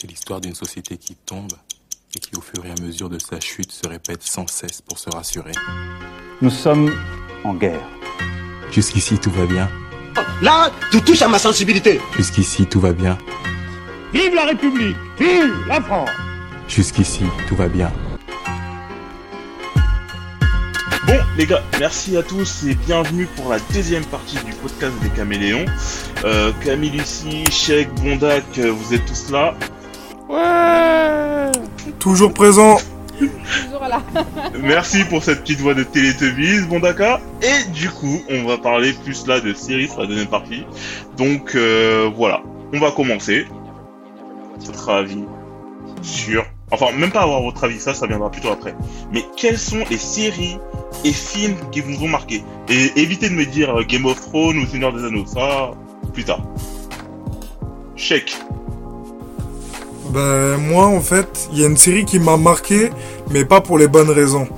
C'est l'histoire d'une société qui tombe et qui, au fur et à mesure de sa chute, se répète sans cesse pour se rassurer. Nous sommes en guerre. Jusqu'ici, tout va bien. Là, tu touches à ma sensibilité. Jusqu'ici, tout va bien. Vive la République Vive la France Jusqu'ici, tout va bien. Bon, les gars, merci à tous et bienvenue pour la deuxième partie du podcast des Caméléons. Euh, Camille, Lucie, Cheikh, Bondac, euh, vous êtes tous là. Ouais Toujours présent. Toujours là. Merci pour cette petite voix de Télétubbies, Bondaka. Et du coup, on va parler plus là de séries sur la deuxième partie. Donc euh, voilà, on va commencer. Votre avis sur... Enfin, même pas avoir votre avis, ça, ça viendra plutôt après. Mais quelles sont les séries et films qui vous ont marqué? Et évitez de me dire euh, Game of Thrones ou Seigneur des Anneaux, ça, plus tard. Check. Ben, moi, en fait, il y a une série qui m'a marqué, mais pas pour les bonnes raisons.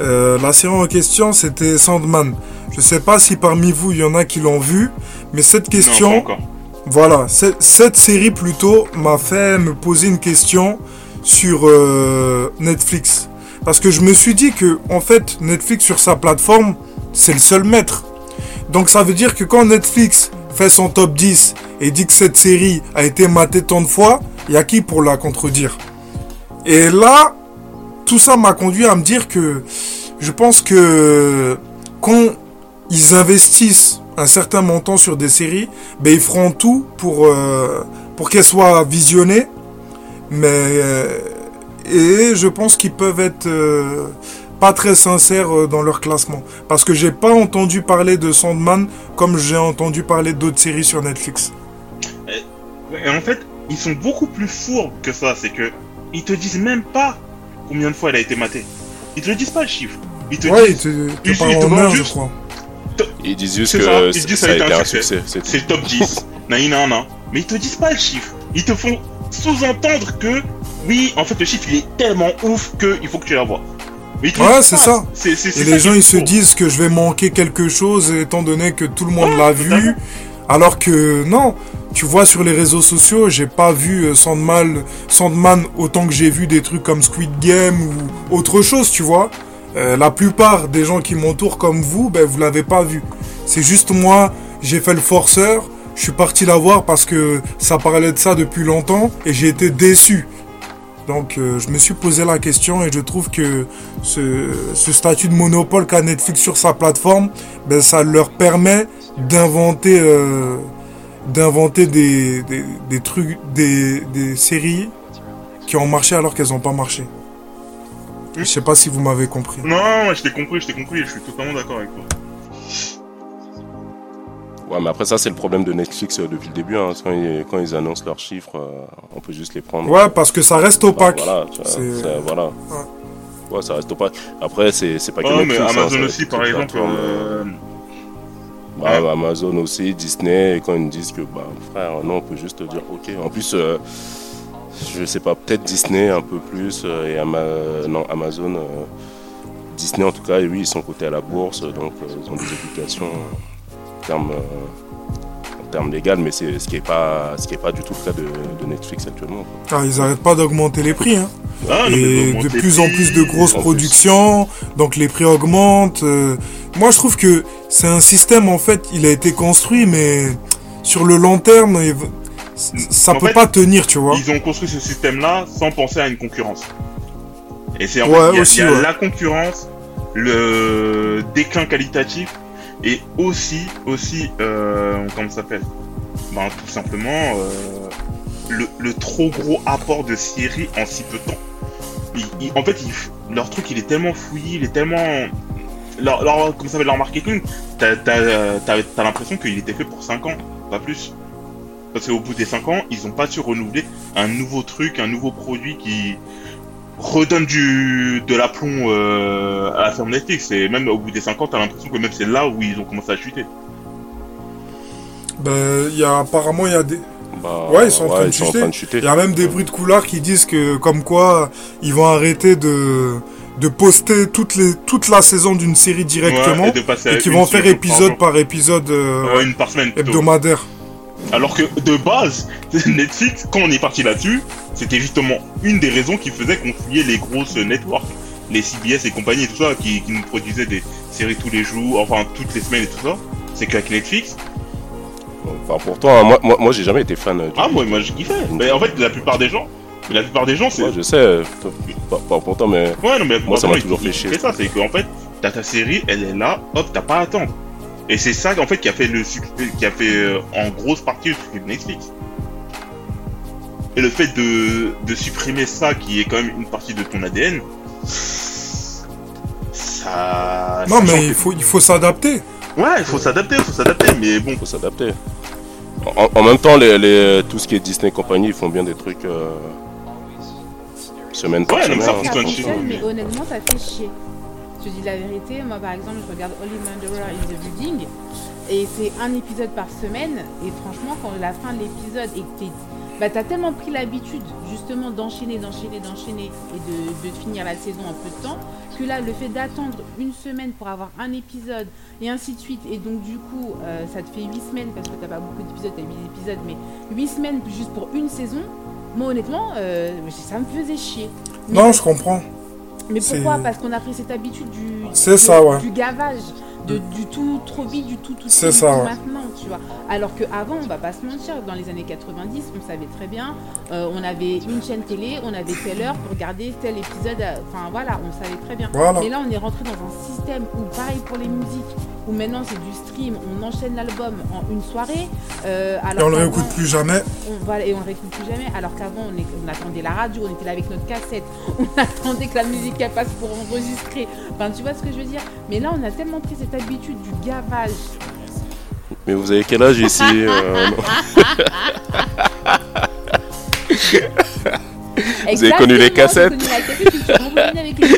Euh, la série en question, c'était Sandman. Je sais pas si parmi vous, il y en a qui l'ont vu, mais cette question, Non, pas encore. voilà, cette, cette série plutôt m'a fait me poser une question sur euh, Netflix. Parce que je me suis dit que, en fait, Netflix sur sa plateforme, c'est le seul maître. Donc ça veut dire que quand Netflix fait son top 10 et dit que cette série a été matée tant de fois, il y a qui pour la contredire? Et là, tout ça m'a conduit à me dire que je pense que quand ils investissent un certain montant sur des séries, ben ils feront tout pour, euh, pour qu'elles soient visionnées. Mais euh, et je pense qu'ils peuvent être euh, pas très sincères dans leur classement. Parce que j'ai pas entendu parler de Sandman comme j'ai entendu parler d'autres séries sur Netflix. Et en fait, ils sont beaucoup plus fourbes que ça. C'est que ils te disent même pas combien de fois elle a été matée. Ils te le disent pas le chiffre. Ils te Ouais, ils disent. te ils- ils te vendent juste-. Ils disent juste C'est que ça, ils ça, disent ça a été un succès. c'est tout. C'est le top 10. Naï, nan, nan. Mais ils te disent pas le chiffre. Ils te font sous-entendre que oui, en fait, le chiffre il est tellement ouf que il faut que tu la vois. Mais ils te le Ouais, c'est ça. Et ça les gens, ils se disent que je vais manquer quelque chose étant donné que tout le monde Ouais, l'a vu. Alors que non, tu vois sur les réseaux sociaux, j'ai pas vu euh, Sandman, Sandman autant que j'ai vu des trucs comme Squid Game ou autre chose, tu vois. Euh, la plupart des gens qui m'entourent comme vous, ben vous l'avez pas vu. C'est juste moi, j'ai fait le forceur, je suis parti la voir parce que ça parlait de ça depuis longtemps et j'ai été déçu. Donc euh, je me suis posé la question et je trouve que ce, statut de monopole qu'a Netflix sur sa plateforme, ben, ça leur permet d'inventer d'inventer des, des, des trucs, des, des séries qui ont marché alors qu'elles n'ont pas marché. Je sais pas si vous m'avez compris. Non, je t'ai compris, je t'ai compris. Je suis totalement d'accord avec toi. Ouais, mais après ça, c'est le problème de Netflix euh, depuis le début. hein. Quand, ils, quand ils annoncent leurs chiffres, euh, on peut juste les prendre. Ouais, parce que ça reste Bah, opaque. voilà, ça, voilà. Ouais, ça reste opaque. Après, c'est c'est pas que Oh, mais Netflix. hein, ça Amazon aussi, par exemple. euh, Bah, bah, Amazon aussi, Disney, et quand ils nous disent que, bah, frère, non, on peut juste dire, ok. En plus, euh, je sais pas, peut-être Disney un peu plus, euh, et Ama- non, Amazon, euh, Disney en tout cas, et oui, ils sont cotés à la bourse, donc euh, ils ont des obligations en termes, euh, en termes légaux, mais c'est ce qui est pas, ce qui est pas du tout le cas de, de Netflix actuellement. quoi. Ah, ils arrêtent pas d'augmenter les prix. Hein. ah, Et de plus en plus de grosses productions, donc les prix augmentent. euh. Moi, je trouve que c'est un système, en fait, il a été construit, mais sur le long terme, il ça En peut fait, pas tenir, tu vois. Ils ont construit ce système-là sans penser à une concurrence. Et c'est en Ouais, fait, il y a, aussi, il y a ouais. la concurrence, le déclin qualitatif, et aussi, aussi, euh, comment ça s'appelle? Ben, tout simplement, euh, le, le trop gros apport de séries en si peu de temps. En fait, ils- leur truc, il est tellement fouillé, il est tellement... Leur, leur, comment ça s'appelle, leur marketing, t'as t'as- t'as- t'as l'impression qu'il était fait pour 5 ans, pas plus. Parce qu'au bout des 5 ans, ils ont pas su renouveler un nouveau truc, un nouveau produit qui redonne du de l'aplomb euh, à la ferme Netflix. Et même au bout des 5 ans, t'as l'impression que même c'est là où ils ont commencé à chuter. Ben, il y a, apparemment, il y a des, Bah, Ouais, ils sont en train de ils sont en chuter. train de chuter. il y a même des bruits de couloir qui disent que, comme quoi, ils vont arrêter de, de poster toute les, toute la saison d'une série directement. Ouais, et une vont faire épisode par par épisode, euh, jour. Ouais, une par semaine. plutôt. hebdomadaire. Alors que de base, Netflix, quand on est parti là-dessus, c'était justement une des raisons qui faisait qu'on fuyait les grosses networks, les CBS et compagnie et tout ça, qui, qui nous produisaient des séries tous les jours, enfin toutes les semaines et tout ça. C'est qu'avec Netflix, Enfin, pourtant, moi, moi, moi j'ai jamais été fan du. ah moi, moi je kiffais. Mais en fait, la plupart des gens, mais la plupart des gens, c'est Moi, je sais, pas, pas pourtant, mais Ouais, non, mais Moi, ça m'a toujours fait chier. fait ça, c'est qu'en fait, t'as ta série, elle est là, hop, t'as pas à attendre. Et c'est ça, en fait, qui a fait le succès, qui a fait euh, en grosse partie le succès de Netflix. Et le fait de, de supprimer ça, qui est quand même une partie de ton ADN, ça. Non, ça mais il faut, il faut s'adapter. Ouais, il faut s'adapter, il faut s'adapter, mais bon. faut s'adapter. En, en même temps, les, les- tout ce qui est Disney et compagnie, ils font bien des trucs euh, semaine par Ouais, semaine. ça Ça fonctionne, mais honnêtement, ça fait chier. Je te dis la vérité, moi par exemple, je regarde Only Murderer in the Building et c'est un épisode par semaine. Et franchement, quand la fin de l'épisode et que t'es- bah, t'as tellement pris l'habitude justement d'enchaîner, d'enchaîner, d'enchaîner et de, de finir la saison en peu de temps que là, le fait d'attendre une semaine pour avoir un épisode et ainsi de suite, et donc du coup, euh, ça te fait 8 semaines parce que t'as pas beaucoup d'épisodes, t'as 8 épisodes, mais 8 semaines juste pour une saison, moi honnêtement, euh, ça me faisait chier. Mais Non, je comprends. mais pourquoi? Parce qu'on a pris cette habitude du, C'est de- ça, ouais. du gavage, de, du tout trop vite, du tout tout suite, ça, tout ouais. maintenant, tu vois. Alors qu'avant, on va pas se mentir, dans les années 90, on savait très bien, euh, on avait une chaîne télé, on avait telle heure pour regarder tel épisode, euh, enfin voilà, on savait très bien. Voilà. Mais là, on est rentré dans un système où, pareil pour les musiques, où maintenant c'est du stream, on enchaîne l'album en une soirée. euh, Et alors on le qu'avant- réécoute plus jamais. on, voilà, et on ne réécoute plus jamais. Alors qu'avant, on, est- on attendait la radio, on était là avec notre cassette, on attendait que la musique elle passe pour enregistrer. Enfin, tu vois ce que je veux dire? Mais là, on a tellement pris cette habitude du gavage. Mais vous avez quel âge ici euh, Vous avez connu les cassettes j'ai connu la cassette, je suis rembobinée avec les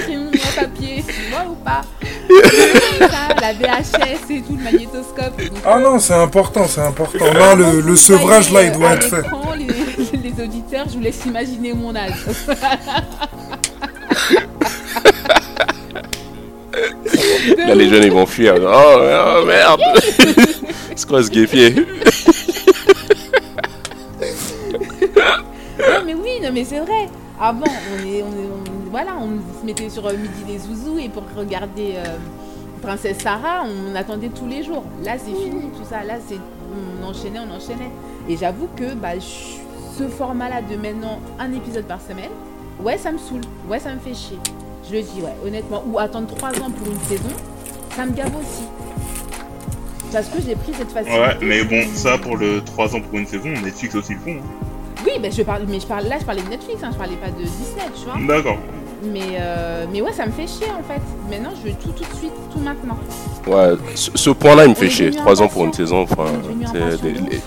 Ça, La VHS et tout, le magnétoscope. Donc, Ah non, c'est important, c'est important. Là, le, le sevrage, là, il doit être fait. Les, les auditeurs, je vous laisse imaginer mon âge. Là, les jeunes, ils vont fuir. Oh, oh, merde C'est quoi ce guépier Non mais oui, non mais c'est vrai. Avant, on est, on est- on- voilà, on se mettait sur euh, Midi les Zouzous et pour regarder euh, Princesse Sarah, on attendait tous les jours. Là, c'est fini tout ça. Là, c'est on enchaînait, on enchaînait. Et j'avoue que bah, ce format-là de maintenant un épisode par semaine, ouais, ça me saoule. Ouais, ça me fait chier. Je le dis, ouais, honnêtement. Ou attendre trois ans pour une saison, ça me gave aussi. Parce que j'ai pris cette facilité. Ouais, mais bon, ça pour le 3 ans pour une saison, Netflix aussi le font. hein. Oui, mais je parle, mais je parle, là, je parlais de Netflix, hein, je parlais pas de Disney, tu vois. D'accord. Mais, euh, mais ouais, ça me fait chier en fait. Maintenant, je veux tout tout de suite, tout maintenant. Ouais, ce, ce point-là, il me On fait chier. 3 ans pour une saison, enfin, des- les-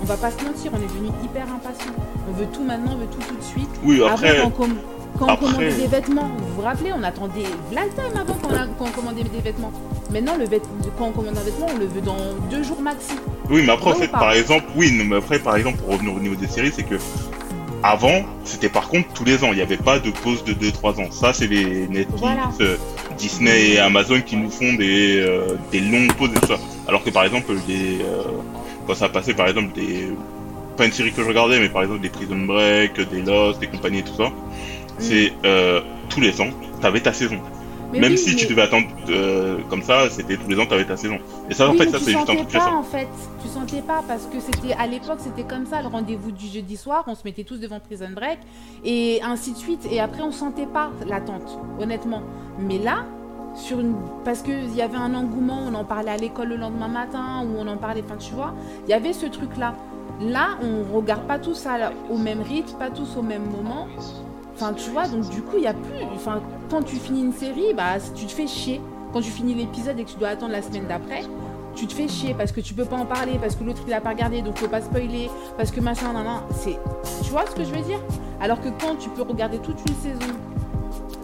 On va pas se mentir, on est devenu hyper impatient. On veut tout maintenant, on veut tout tout de suite. Oui, Avant, après. quand, on com- quand on après- commandait des vêtements, vous vous rappelez, on attendait la time avant quand on, a- quand on commandait des vêtements. Maintenant, le vêt- quand on commande un vêtement, on le veut dans deux jours maxi. Oui, mais après, en fait, par exemple, oui, mais après, par exemple, pour revenir au niveau des séries, c'est que avant, c'était par contre tous les ans. Il n'y avait pas de pause de 2-3 ans. Ça, c'est les Netflix, Voilà. euh, Disney et Amazon qui nous font des, euh, des longues pauses et tout ça. Alors que par exemple, des, euh, quand ça passait, par exemple, des. Pas une série que je regardais, mais par exemple des Prison Break, des Lost, des compagnies et tout ça. C'est euh, tous les ans, t'avais ta saison. Mais Même oui, si tu devais attendre euh, comme ça, c'était tous les ans, t'avais ta saison. Et ça, en fait, ça, tu c'est juste un sentais truc pas en fait. Tu sentais pas parce que c'était à l'époque c'était comme ça le rendez-vous du jeudi soir. On se mettait tous devant Prison Break et ainsi de suite. Et après on sentait pas l'attente, honnêtement. Mais là, sur une parce que il y avait un engouement, on en parlait à l'école le lendemain matin ou on en parlait. Enfin, tu vois, il y avait ce truc là. Là, on regarde pas tous à- au même rythme, pas tous au même moment. Enfin, tu vois, donc du coup, il y a plus. Enfin, quand tu finis une série, bah, tu te fais chier. Quand tu finis l'épisode et que tu dois attendre la semaine d'après, tu te fais chier parce que tu peux pas en parler, parce que l'autre il a pas regardé, donc faut pas spoiler, parce que machin, nan, nan. C'est, tu vois ce que je veux dire? Alors que quand tu peux regarder toute une saison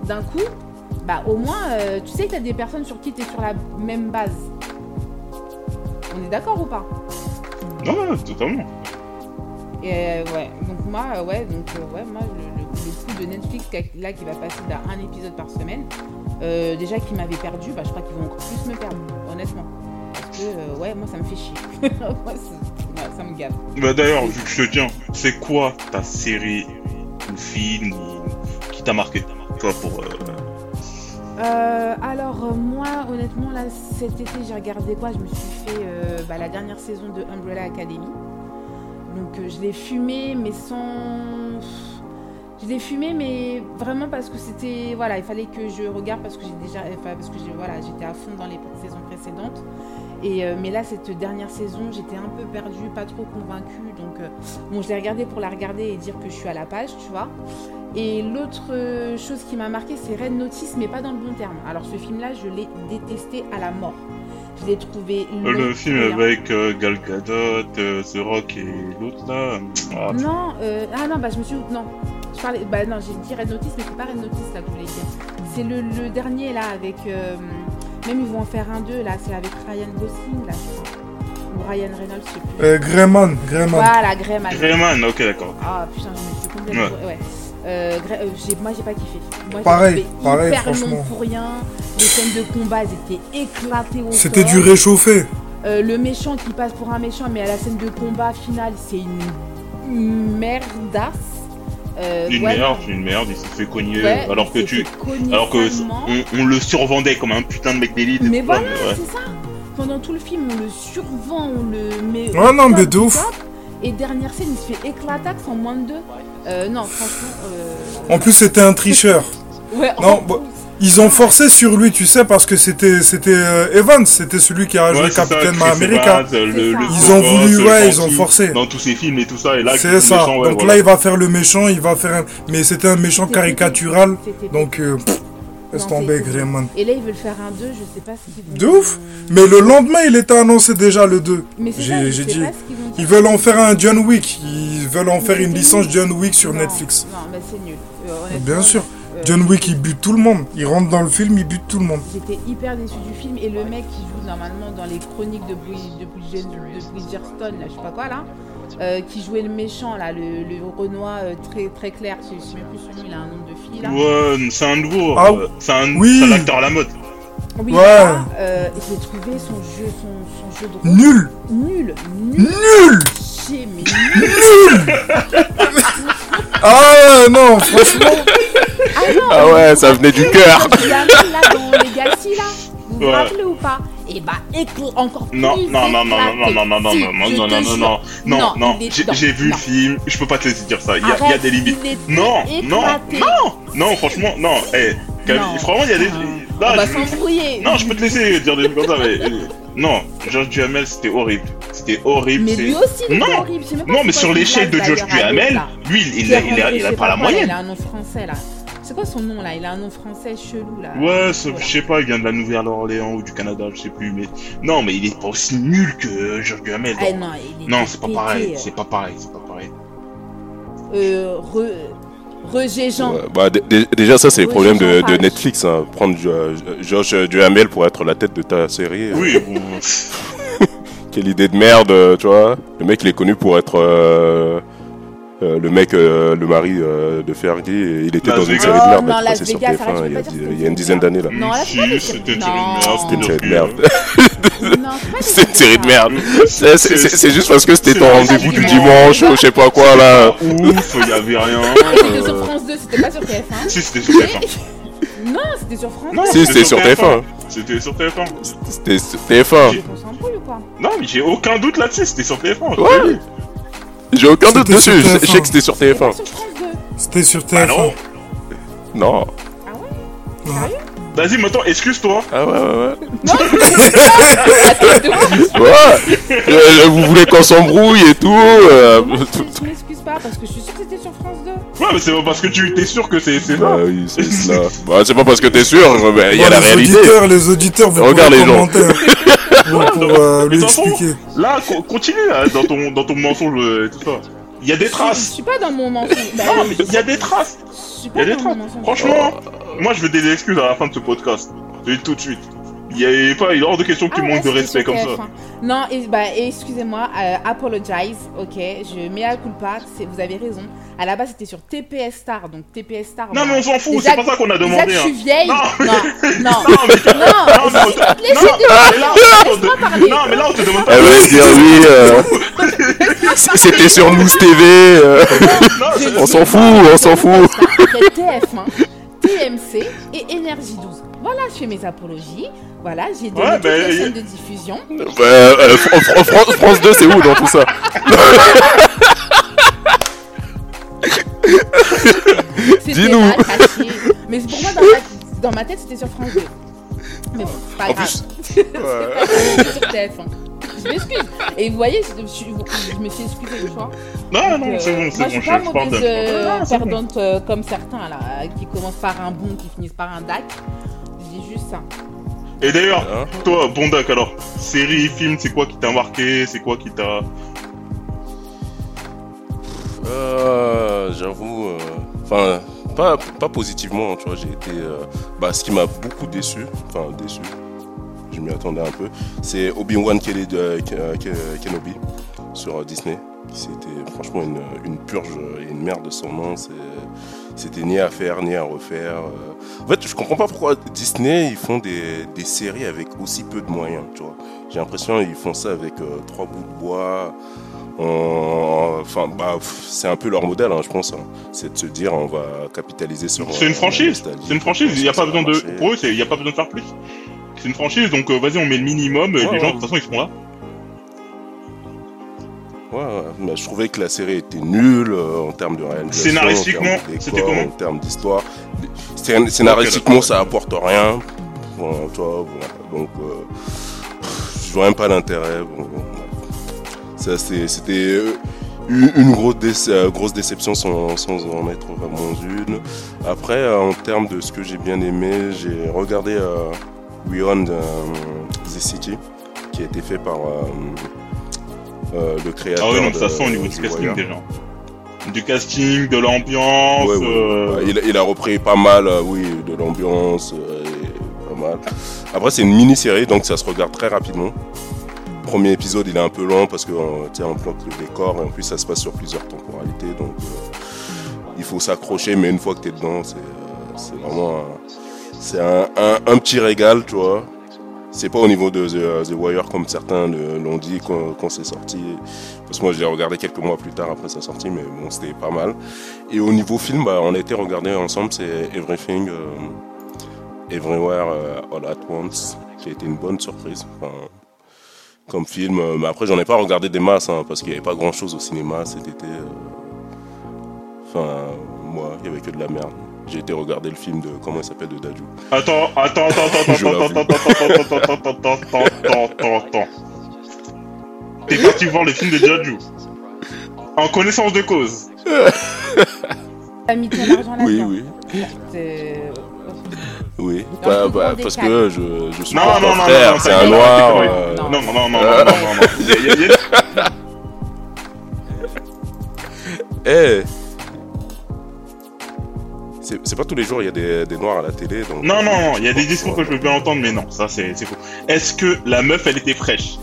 d'un coup, bah au moins, euh, tu sais que t'as des personnes sur qui t'es sur la même base. On est d'accord ou pas? Non, non, totalement. Et euh, ouais, donc moi, euh, ouais, donc euh, ouais, moi coup de Netflix là qui va passer d'un un épisode par semaine, euh, déjà qui m'avait perdu, bah je crois qu'ils vont encore plus me perdre, honnêtement. Parce que euh, ouais, moi ça me fait chier. Moi, c'est- Ouais, ça me gave. Bah d'ailleurs, vu que je te tiens, c'est quoi ta série ou film ou- qui t'a marqué Toi pour. euh, Euh, alors euh, moi honnêtement là cet été j'ai regardé quoi? Je me suis fait euh, bah, la dernière saison de Umbrella Academy. Donc euh, je l'ai fumé mais sans... Je l'ai fumé mais vraiment parce que c'était... Voilà, il fallait que je regarde parce que j'ai déjà... Enfin, parce que voilà, j'étais à fond dans les saisons précédentes. Et, euh, mais là cette dernière saison j'étais un peu perdue, pas trop convaincue. Donc euh, bon je l'ai regardé pour la regarder et dire que je suis à la page, tu vois. Et l'autre euh, chose qui m'a marqué, c'est Red Notice, mais pas dans le bon terme. Alors ce film-là, je l'ai détesté à la mort. Je l'ai trouvé le film avec euh, Gal Gadot, The Rock et l'autre là. Ah, Non, ah non, bah je me suis... Non, je parlais... Bah non, j'ai dit Red Notice, mais c'est pas Red Notice là que je voulais dire. C'est le, le dernier là avec... euh, même ils vont en faire un deux là, c'est avec Ryan Gosling là, je crois. Ou Ryan Reynolds, je sais plus. Euh, Greyman, Greyman. Voilà, Greyman. Greyman, ok d'accord. Ah putain, je me suis complètement. Ouais. Euh, euh, j'ai- moi j'ai pas kiffé. Moi, j'ai Pareil, trouvé pareil, hyper long franchement. pour rien. Les scènes de combat elles étaient éclatées au C'était du réchauffé. Euh, le méchant qui passe pour un méchant, mais à la scène de combat finale, c'est une merdasse. Euh, Une ouais, merde, une merde, il s'est fait cogner Ouais, alors que il s'est tu. fait cogner Alors que on, on le survendait comme un putain de mec d'élite. Mais voilà, ouais. c'est ça. Pendant tout le film, on le survend, on le met. Ouais, au non, top mais de ouf. Et dernière scène, il se fait éclataxe en moins de deux. Euh, non, franchement. euh, En plus, c'était un tricheur. Ouais, Non, en bah, plus. Ils ont forcé sur lui, tu sais, parce que c'était c'était euh, Evans, c'était celui qui a joué Ouais, ça, Chris America. Evans, le- le Ils ont voulu, ouais, ils ont forcé. Dans tous ces films et tout ça, et là, C'est ça. méchant, ouais, donc voilà. là, il va faire le méchant, il va faire un... Mais c'était un méchant caricatural. Donc, euh, pff, laisse tomber, Greyman. Et là, ils veulent faire un 2, je sais pas ce qu'ils vont De ouf. Mais le lendemain, il était annoncé déjà le 2. Mais c'est ça, J'ai dit. pas ce. Ils veulent en faire un John Wick. Ils veulent en faire une licence. John Wick sur Netflix. Non, mais c'est nul. Euh, Bien sûr. John Wick, il bute tout le monde. Il rentre dans le film, il bute tout le monde. J'étais hyper déçu du film et le mec qui joue normalement dans les chroniques de, Bri- de, Bridget- de Bridgerton, là, je sais pas quoi là, euh, qui jouait le méchant là, le, le Renoir euh, très très clair, je sais même plus son nom, il a un nom de fille là. Ouais, c'est un nouveau. Ah, euh, c'est un, oui. c'est un acteur à la mode. Oui, Ouais. euh, j'ai trouvé son jeu, son, son jeu de rôle Nul nul, nul, Nul mais nul. Ah non, franchement. Ah non, Ah ouais, ça venait du cœur. Là dans Legacy là, vous vous Ouais. rappelez ou pas Et bah écl- encore plus Non, non, non, non, non, non, non, non, non, non, non, non, non, non, non, non, Non, non, il est- j'ai non, j'ai vu non. le film, je peux pas te laisser dire ça, il y a, des limites. Non, non, non, non, franchement, non, eh, Non. franchement, il y a des... On Là, va je- s'embrouiller. Non, je peux te laisser dire des trucs comme ça, mais... euh, Non, George Duhamel, c'était horrible. C'était horrible. Mais lui aussi, il Non. était horrible. Non, mais sur l'échelle de George Duhamel, lui, il, il, a, il, pas la moyenne. Il a un nom français là. C'est quoi son nom là? Il a un nom français chelou là. Ouais, Voilà. je sais pas, il vient de la Nouvelle-Orléans ou du Canada, je sais plus, mais... Non, mais il est pas aussi nul que George Duhamel. Ah non, c'est pas pareil, euh. c'est pas pareil, c'est pas pareil. Euh, re... Roger Jean. Ouais, bah, dé- dé- déjà, ça, c'est le problème de. Netflix. hein. Prendre euh, Georges Duhamel pour être la tête de ta série. euh, Oui, bon... Quelle idée de merde, euh, tu vois. Le mec, il est connu pour être euh, euh, le mec, euh, le mari euh, de Fergie. Il était Las dans une série de merde non, Las sur Vegas, TF1 arrête, il y a, dix- il y une dizaine d'années là. Non, Si, c'était une série de merde. C'était une série de merde. C'est juste parce que c'était ton rendez-vous du dimanche ou je sais pas quoi là. Ouf, il y avait rien. C'était sur France 2, c'était pas sur TF1. Si, c'était sur TF1. Non, c'était sur France 2. Non, Si, c'était sur TF1. C'était sur TF1. C'était sur TF1. On s'embrouille ou quoi Non, mais j'ai aucun doute là-dessus, c'était sur TF1. J'ai aucun doute dessus. Je TF1. sais que c'était sur C'était pas TF1. sur France 2. C'était sur Bah TF1. non. Non. Ah ouais Vas-y, maintenant, excuse-toi. Ah ouais, ouais, ouais. Ouf. Ouais. Euh, Vous voulez qu'on s'embrouille et tout. euh, Moi, je je m'excuse pas parce que je suis sûre que c'était sur France 2. Ouais, mais c'est pas parce que tu t'es sûr que c'est c'est Bah ça. oui, c'est cela. Bah, c'est pas parce que t'es sûr, mais il y Bon, a la les réalité. Auditeurs, les auditeurs, vous Regarde les gens. Pour, pour, euh, Mais lui expliquer. Là, co- continue hein, dans ton dans ton mensonge euh, et tout ça. Il y a des Je traces. suis pas dans mon mensonge. Bah, Non, mais il y a des traces. Je suis Il y a pas des dans traces. mon mensonge. Franchement, moi, je veux des excuses à la fin de ce podcast. Je dis tout de suite. Il y a pas, il est hors de question que tu Ah ouais, manques de respect comme ça. TF1. Non, et, bah, excusez-moi, euh, apologize, ok, je mets à culpa, c'est- vous avez raison. À la base, c'était sur TPS Star, donc TPS Star. Non, bah, mais on s'en fout, déjà c'est pas ça qu'on a déjà demandé, que je hein. suis vieille. Non. Non, non, Non, mais- non. Non, mais- là, on te- parler. non, mais là, on te demande pas. Elle va dire oui. euh, C'était sur Mousse TV. euh, On s'en fout, on s'en fout. dis pas. Après TF1, TMC et Énergie 12. Voilà, je fais mes apologies. Voilà, j'ai donné Ouais, toutes ben, les y- chaînes de diffusion. Bah, euh, Fran- Fran- Fran- France 2, c'est où dans tout ça? Dis-nous. Mais pour moi, dans ma, dans ma tête, c'était sur France 2. Mais bon, c'est pas En grave. plus- C'était pas sur TF1. Je m'excuse. Et vous voyez, je, je- je me suis excusée une fois. Non, non, c'est euh, bon, c'est Moi, bon, je suis pas je mauvaise euh, Non, bon. perdante euh, comme certains, là, qui commencent par un bon, qui finissent par un DAC. Je dis juste ça. Et d'ailleurs, Hein toi, Bondac, alors, série, film, c'est quoi qui t'a marqué C'est quoi qui t'a. Euh, J'avoue, euh, enfin, pas, pas positivement, tu vois, j'ai été. euh, bah, ce qui m'a beaucoup déçu, enfin, déçu, je m'y attendais un peu, c'est Obi-Wan Kenobi sur Disney. C'était franchement une, une purge et une merde de son nom. C'était ni à faire, ni à refaire. En fait, je comprends pas pourquoi Disney, ils font des, des séries avec aussi peu de moyens, tu vois. J'ai l'impression qu'ils font ça avec trois bouts de bois. En- Enfin, bah, c'est un peu leur modèle, hein, je pense. hein. C'est de se dire, on va capitaliser sur. C'est euh, une la franchise. C'est une franchise. Il n'y a pas besoin de. Pour eux, c'est- il n'y a pas besoin de faire plus. C'est une franchise, donc euh, vas-y, on met le minimum. et Ouais, les gens, de toute façon, ils seront là. Ouais, ouais, mais je trouvais que la série était nulle euh, en termes de réalisation. Scénaristiquement, en termes de c'était comment En termes d'histoire. Scén- Scénaristiquement, ça apporte rien. Bon, bon, donc, euh, je vois même pas l'intérêt. Bon, ça, c'était euh, une, grosse, déce- euh, grosse déception sans, sans en être vraiment une. Après, euh, en termes de ce que j'ai bien aimé, j'ai regardé euh, Beyond euh, the City, qui a été fait par euh, le créateur. Ah donc de ça sent au niveau du casting déjà. Du casting, de l'ambiance. Ouais, ouais, euh, ouais. Il, il a repris pas mal, oui, de l'ambiance. Après, c'est une mini-série, donc ça se regarde très rapidement. Premier épisode, il est un peu long parce qu'on on planque le décor et en plus, ça se passe sur plusieurs temporalités, donc euh, il faut s'accrocher, mais une fois que tu es dedans, c'est euh, vraiment un, un, petit régal, tu vois. C'est pas au niveau de The, The Wire comme certains l'ont dit quand, quand c'est sorti. Parce que moi, je l'ai regardé quelques mois plus tard après sa sortie, mais bon, c'était pas mal. Et au niveau film, bah, on a été regardé ensemble, c'est Everything, euh, Everywhere, euh, All at Once, qui a été une bonne surprise. Comme film, euh, mais après, j'en ai pas regardé des masses, hein, parce qu'il n'y avait pas grand chose au cinéma cet été. euh. Enfin, moi, il y avait que de la merde. J'ai été regarder le film de, comment il s'appelle, de Daju. Attends, attends, attends, attends, attends, attends, attends, attends, attends, attends, attends, attends, attends, attends. T'es parti voir le film de Jaju. En connaissance de cause. T'as mis ton argent Oui, là-dedans. oui, C'est- oui. Bah, bah, parce que je, je suis Non, pas non, non, frère, non, c'est non, un non, noir. non, euh, Non, non, non, non, non, non, non, non. Eh C'est c'est pas tous les jours il y a des, des noirs à la télé. Donc Non, non, non, il y a des discours que je veux bien entendre, mais non, ça c'est c'est faux. Est-ce que la meuf elle était fraîche?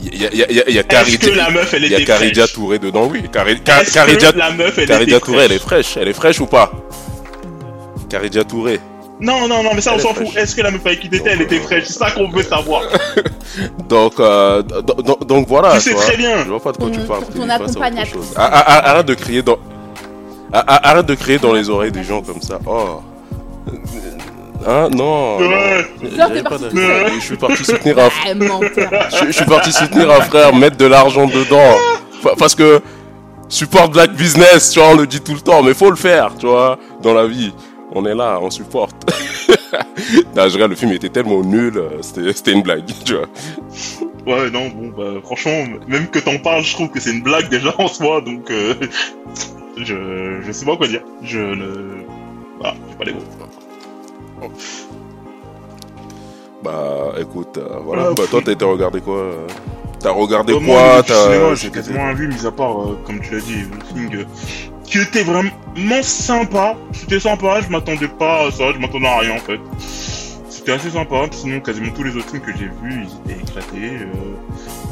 Il y a, il y a, il y a, il y a Est-ce que la meuf elle il y a était fraîche? Touré dedans, oui. La meuf elle était Touré, elle est fraîche? fraîche. Elle est fraîche ou pas? Karidia Touré. Non, non, non, mais ça on Elle s'en fout. Est-ce que la meuf avec qui t'étais elle était fraîche? C'est ça qu'on veut savoir. Donc, euh, do- do- donc voilà. Tu sais vois. très bien. Je vois pas de quoi tu parles. ton accompagnatrice. chose. Ah, ah, Arrête de crier dans. Ah, Arrête de crier dans les oreilles des gens comme ça. Oh. Hein Non. Ouais. Je suis parti soutenir un je, je suis parti soutenir un frère, mettre de l'argent dedans. Pa- Parce que support black business, tu vois, on le dit tout le temps, mais faut le faire, tu vois, dans la vie. On est là, on supporte. non, je regarde, le film était tellement nul, euh, c'était une blague, tu vois. Ouais, non, bon, bah franchement, même que t'en parles, je trouve que c'est une blague déjà en soi, donc euh, je je sais pas quoi dire. Je ne. Ah, j'ai pas les mots. Bah, écoute, euh, voilà. Ah, bah, toi, t'as été regardé quoi euh T'as regardé quoi j'ai quasiment rien vu, mis à part, comme tu l'as dit, Everything, euh, qui était vraiment sympa. C'était sympa, je m'attendais pas à ça, je m'attendais à rien en fait. C'était assez sympa, sinon quasiment tous les autres films que j'ai vus, ils étaient éclatés. euh,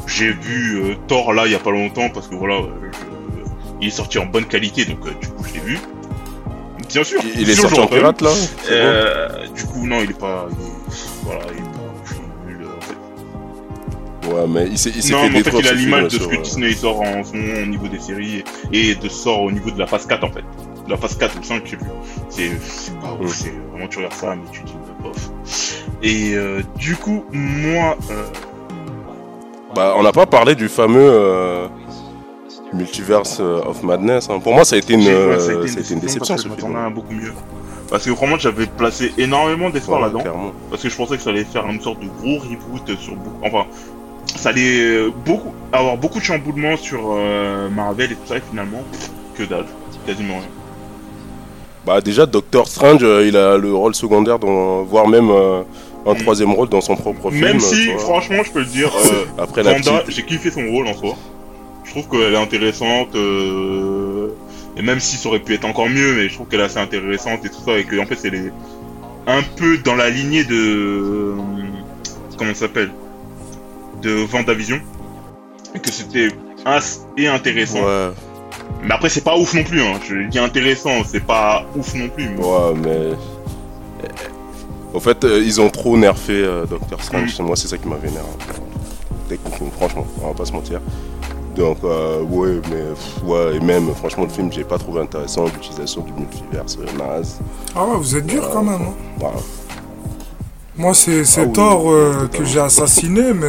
j'ai vu euh, Thor là il y a pas longtemps parce que voilà, euh, il est sorti en bonne qualité, donc du coup je l'ai vu. Bien sûr. Il, il est sorti en pirate là bon du coup non, il est pas, il voilà, il est Ouais, mais il s'est s'est Non, fait mais en fait, il a l'image de ce que Disney sort en ce moment au niveau des séries et de sort au niveau de la phase 4 en fait. De la phase 4 ou 5, je sais plus. C'est c'est pas ouf, c'est vraiment tu regardes ça, mais tu dis bof. Et euh, du coup, moi, euh, Bah, on n'a pas parlé du fameux euh, Multiverse of Madness. hein. Pour moi, ça a été une, ouais, ça a été ça a été une déception parce ce que je m'attendais à beaucoup mieux. Parce que vraiment, j'avais placé énormément d'espoir là-dedans. Parce que je pensais que ça allait faire une sorte de gros reboot sur beaucoup. Enfin, ça allait euh, beaucoup avoir beaucoup de chamboulements sur euh, Marvel et tout ça, et finalement, que dalle, quasiment rien. Bah, déjà, Doctor Strange, euh, il a le rôle secondaire, dans, voire même euh, un Mm. troisième rôle dans son propre film. Même si, franchement, je peux le dire, Après la Wanda, petite. j'ai kiffé son rôle en soi. Je trouve qu'elle est intéressante. Et même si ça aurait pu être encore mieux, mais je trouve qu'elle est assez intéressante et tout ça. Et que en fait, c'est les... un peu dans la lignée de. Comment ça s'appelle? De Vendavision. Et que c'était assez intéressant. Ouais, Mais après, c'est pas ouf non plus. Hein. Je dis intéressant, c'est pas ouf non plus. mais- ouais, mais. En fait, euh, ils ont trop nerfé euh, Doctor Strange. Mm. Moi, c'est ça qui m'a vénéré. Techniquement, franchement, on va pas se mentir. Donc, euh, ouais, mais. pff, ouais, et même, franchement, le film, j'ai pas trouvé intéressant l'utilisation du multiverse naze. Ah ouais, vous êtes dur quand même. hein. Moi, c'est Ah oui, Thor euh, que j'ai assassiné, mais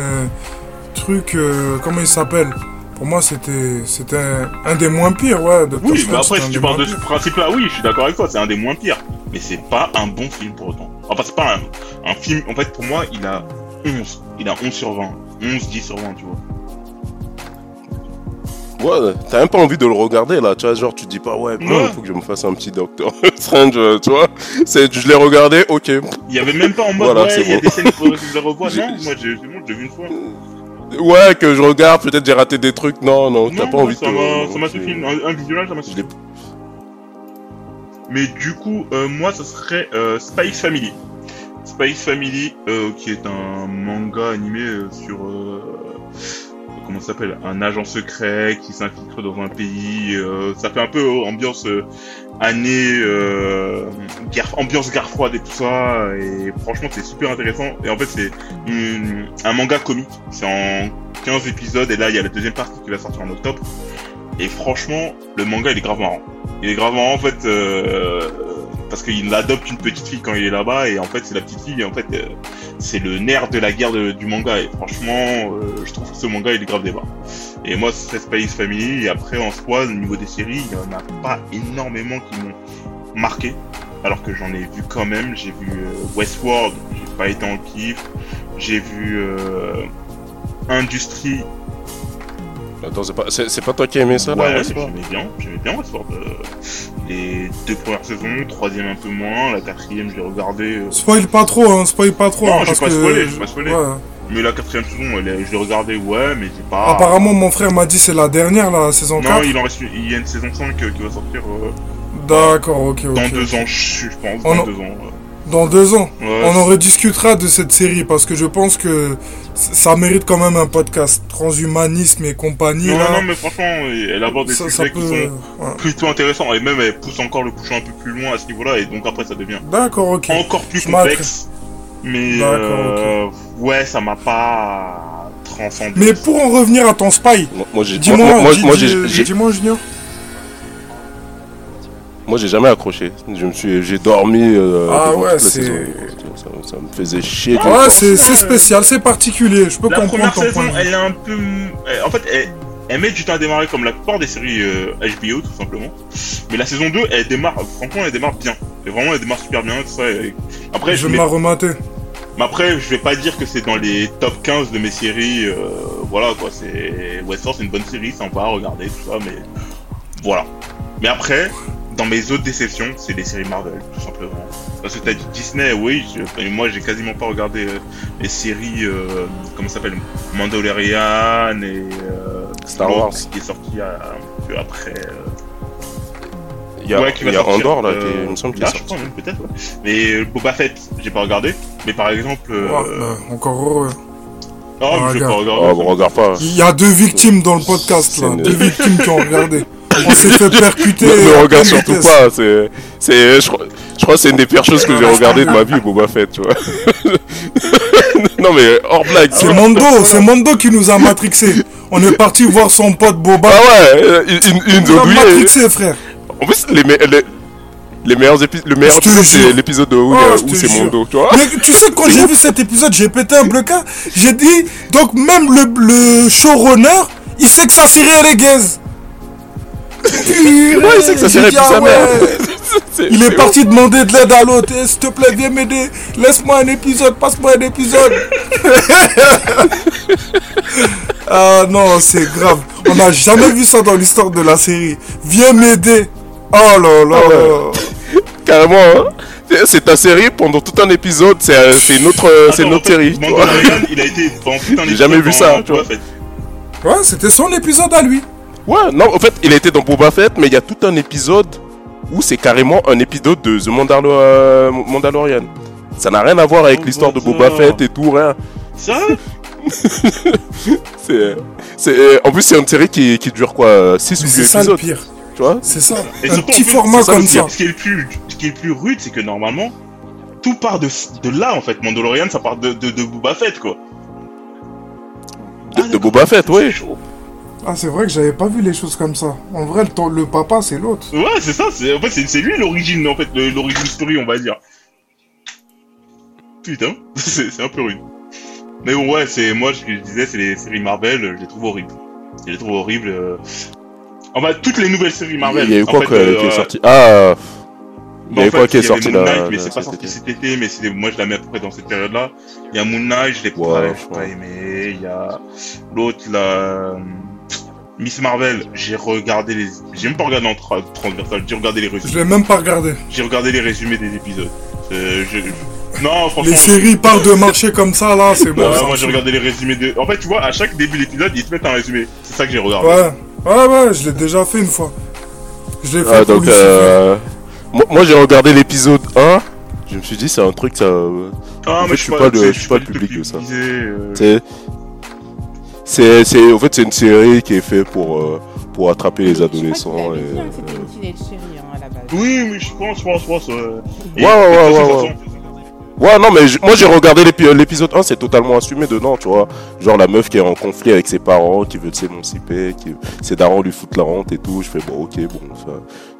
truc, euh, comment il s'appelle? Pour moi, c'était c'était un, un des moins pires, ouais. Doctor Oui, mais après, si tu parles de ce principe-là, oui, je suis d'accord avec toi, c'est un des moins pires. Mais c'est pas un bon film pour autant. Enfin, c'est pas un, un film. En fait, pour moi, il a 11. Il a 11 sur 20. 11, 10 sur 20, tu vois. Ouais, t'as même pas envie de le regarder là, tu vois, genre tu te dis pas ouais, il faut que je me fasse un petit Doctor Strange, euh, tu vois. C'est, je l'ai regardé, ok. Il y avait même pas en mode, Voilà, ouais, il y a des scènes que je Non, moi, j'ai, vu une fois. Ouais, que je regarde, peut-être j'ai raté des trucs, non, non, t'as pas envie de ça m'a, ça m'a suffi. Un, un visionnage, ça m'a suffi. Mais du coup, euh, moi, ce serait euh, Spice Family. Spice Family, euh, qui est un manga animé euh, sur euh, comment ça s'appelle, un agent secret qui s'infiltre dans un pays. euh, ça fait un peu euh, ambiance euh, année ambiance guerre froide et tout ça. Et franchement, c'est super intéressant. Et en fait, c'est un manga comique. C'est en 15 épisodes et là, il y a la deuxième partie qui va sortir en octobre. Et franchement, le manga, il est grave marrant. Il est grave marrant, en fait, parce qu'il adopte une petite fille quand il est là-bas, et en fait, c'est la petite fille, et en fait, euh, c'est le nerf de la guerre de- du manga, et franchement, euh, je trouve que ce manga, il est grave débat. Et moi, ce serait Space Family, et après, en soi, au niveau des séries, il y en a pas énormément qui m'ont marqué, alors que j'en ai vu quand même, j'ai vu euh, Westworld, j'ai pas été en kiff, j'ai vu Industrie, Attends, c'est pas, c'est, pas toi qui as aimé ça là, ouais, Westworld? j'aimais bien, j'aimais bien Westworld. Euh, les deux premières saisons, troisième un peu moins, la quatrième je l'ai regardée. euh, Spoil pas trop, hein, spoil pas trop. Non, hein, parce pas que... spoilé, j'ai pas spoilé. Ouais. mais la quatrième saison, elle est- je l'ai regardée, ouais, mais j'ai pas. Apparemment, mon frère m'a dit c'est la dernière, la saison Non, 4. il en reste une- il y a une saison 5 euh, qui va sortir euh, D'accord, ok, ok. dans deux ans, je je pense, dans non. deux ans. Dans deux ans. Ouais, On en rediscutera de cette série parce que je pense que ça mérite quand même un podcast. Transhumanisme et compagnie, Non, là. non, mais franchement, elle aborde des ça, sujets ça qui sont ouais. plutôt intéressants, et même elle pousse encore le bouchon un peu plus loin à ce niveau-là, et donc après ça devient D'accord, encore plus Je complexe. Mais euh, ouais, ça m'a pas transcendé. Mais pour en revenir à ton spy, Moi, moi, j'ai, dis-moi, moi, moi, dis- moi, dis- j'ai, j'ai- dis-moi, Junior. Moi, j'ai jamais accroché. Je me suis, j'ai dormi. euh, Ah ouais, toute la c'est- saison. Ça, ça me faisait chier. Ah, Ouais, c'est c'est spécial, c'est particulier. Je peux La comprendre première ton saison, point elle est un peu. elle- En fait, elle, elle met du temps à démarrer comme la plupart des séries euh, HBO, tout simplement. Mais la saison 2, elle démarre, franchement, elle démarre bien. Et vraiment, elle démarre super bien, tout ça. et- Après, Je je vais mets- la mais après, je vais pas dire que c'est dans les top 15 de mes séries. euh, voilà, quoi. C'est Westworld, c'est une bonne série, sympa à regarder, tout ça, mais voilà. Mais après, dans mes autres déceptions, c'est les séries Marvel, tout simplement. Parce que t'as dit Disney, oui, je- moi j'ai quasiment pas regardé euh, les séries, euh, comment ça s'appelle, Mandalorian et euh, Star Wars. qui est sorti à- un peu après. euh, Il y a, ouais, qui va il y a sortir, Andorre là, euh, qui est- il me semble qu'il est je sorti. peut-être. ouais. Mais Boba Fett, j'ai pas regardé. Mais par exemple, euh, Ouais, bah, encore heureux. non, mais je vais regarde. pas regarder. Oh, bon, regarde pas. Il y a deux victimes dans le podcast, là. Deux victimes qui ont regardé. On s'est fait percuter. Ne, regarde surtout vitesse. pas. C'est, c'est, je, crois- je crois que c'est une des pires choses que j'ai regardé de ma vie, Boba Fett, tu vois. non mais hors blague. C'est Mondo, c'est Mondo qui nous a matrixé. On est parti voir son pote Boba. Ah ouais, une, une, Il nous a matrixé, frère. En plus, les, les, les meilleurs épisodes, le meilleur épisode, c'est l'épisode où, Oh, où c'est. Mondo, tu vois. Mais tu sais, quand j'ai vu cet épisode, j'ai pété un blocage. J'ai dit, donc même le, le showrunner, il sait que sa série elle est il sait que sa mère. est parti demander de l'aide à l'autre. Eh, S'il te plaît, viens m'aider. Laisse-moi un épisode, passe-moi un épisode. ah non, c'est grave. On n'a jamais vu ça dans l'histoire de la série. Viens m'aider. Oh là là. Ah. Carrément, hein. C'est- ta série pendant tout un épisode, c'est euh, autre, euh, c'est en fait, série. il a été pendant tout un J'ai jamais épisode vu ça, tu vois. Ouais, c'était son épisode à lui. Ouais, non, en fait, il a été dans Boba Fett, mais il y a tout un épisode où c'est carrément un épisode de The Mandalo- euh, Mandalorian. Ça n'a rien à voir avec Oh, l'histoire de. Boba Fett et tout, rien. Ça C'est, c'est, en plus, c'est une série qui, qui dure quoi 6 ou Mais 8 c'est ça le épisodes, pire. tu vois C'est ça. Et un surtout, petit en format ça, comme ça. Ce qui est le plus, ce qui est le plus rude, c'est que normalement, tout part de, de là en fait. Mandalorian, ça part de, de, de Boba Fett quoi. de, de Boba Fett, oui. Ah, c'est vrai que j'avais pas vu les choses comme ça. En vrai, le, le papa, c'est l'autre. Ouais, c'est ça. C'est en fait, c'est c'est lui l'origine en fait, de- l'origine story, on va dire. Putain, c'est c'est un peu rude. Mais bon, ouais, c'est moi, ce que je disais, c'est les séries Marvel, je les trouve horribles. Je les trouve horribles. euh. Enfin, toutes les nouvelles séries Marvel. Il y a eu en quoi fait, euh, qui est sorti? Ah Il y a eu en quoi fait, qui est il y avait sorti Moon là mais là, c'est pas sorti cet été, mais moi je la mets à peu près dans cette période-là. Il y a Moon Knight, je l'ai Ouais, pas, ouais. j'ai pas aimé. Il y a l'autre, la euh, Miss Marvel, j'ai regardé les, j'ai même pas regardé en tra- transversal, j'ai regardé les Je résumés, l'ai même pas regardé. j'ai regardé les résumés des épisodes. Euh, je- je- Non, franchement. Les séries partent de marché comme ça, là, c'est bon. Ouais, moi j'ai regardé les résumés de. En fait, tu vois, à chaque début d'épisode, ils te mettent un résumé. C'est ça que j'ai regardé. Ouais, ouais, ouais, je l'ai déjà fait une fois. Je l'ai fait Ah, pour donc, Lucifer. euh, moi, moi, j'ai regardé l'épisode 1. Je me suis dit, c'est un truc, ça. Ah, en mais fait, je suis pas le- je suis pas le public de ça. euh, C'est. C'est, en fait, c'est une série qui est faite pour, euh, pour attraper les Je crois qu'il adolescents. Et, C'était une teenage série hein, à la base. Oui, oui, je pense, je pense, je pense. euh, et- Ouais, ouais, ouais, ouais, ouais. Ouais, non, mais j- moi j'ai regardé l'épi- l'épisode 1, c'est totalement assumé dedans, tu vois. Genre la meuf qui est en conflit avec ses parents, qui veut s'émanciper, qui ses darons lui foutent la honte et tout. Je fais bon, ok, bon, ça,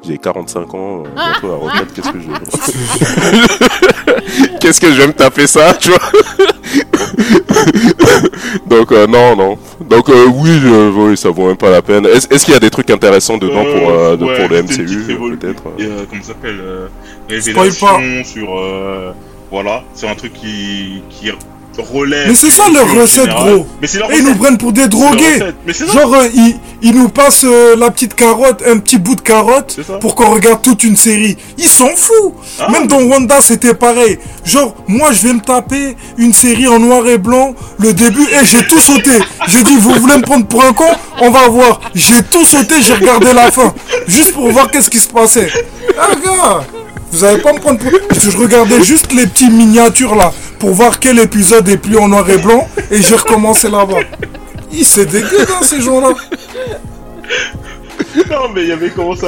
j'ai 45 ans, euh, bientôt à la retraite, qu'est-ce que je. qu'est-ce que je vais me taper ça, tu vois? Donc, euh, non, non. Donc, euh, oui, ça vaut même pas la peine. Est-ce qu'il y a des trucs intéressants dedans pour, euh, de- ouais, pour le MCU, peut-être euh, comment ça s'appelle euh, Révélation sur. euh, voilà, c'est un truc qui, qui relève. Mais c'est ça leur recette, général. gros. Mais c'est leur Et ils nous prennent pour des drogués. Mais. Genre, euh, ils, ils nous passent euh, la petite carotte, un petit bout de carotte, pour qu'on regarde toute une série. Ils s'en foutent. Ah, Même dans Wanda, c'était pareil. Genre, moi, je vais me taper une série en noir et blanc, le début, et j'ai tout sauté. J'ai dit, vous voulez me prendre pour un con? On va voir. J'ai tout sauté, j'ai regardé la fin. Juste pour voir qu'est-ce qui se passait. Ah, gars vous allez pas me prendre pour... Je regardais juste les petits miniatures là, pour voir quel épisode est plus en noir et blanc, et j'ai recommencé là-bas. Il c'est dégueu dans ces gens-là. Non, mais il y avait comment ça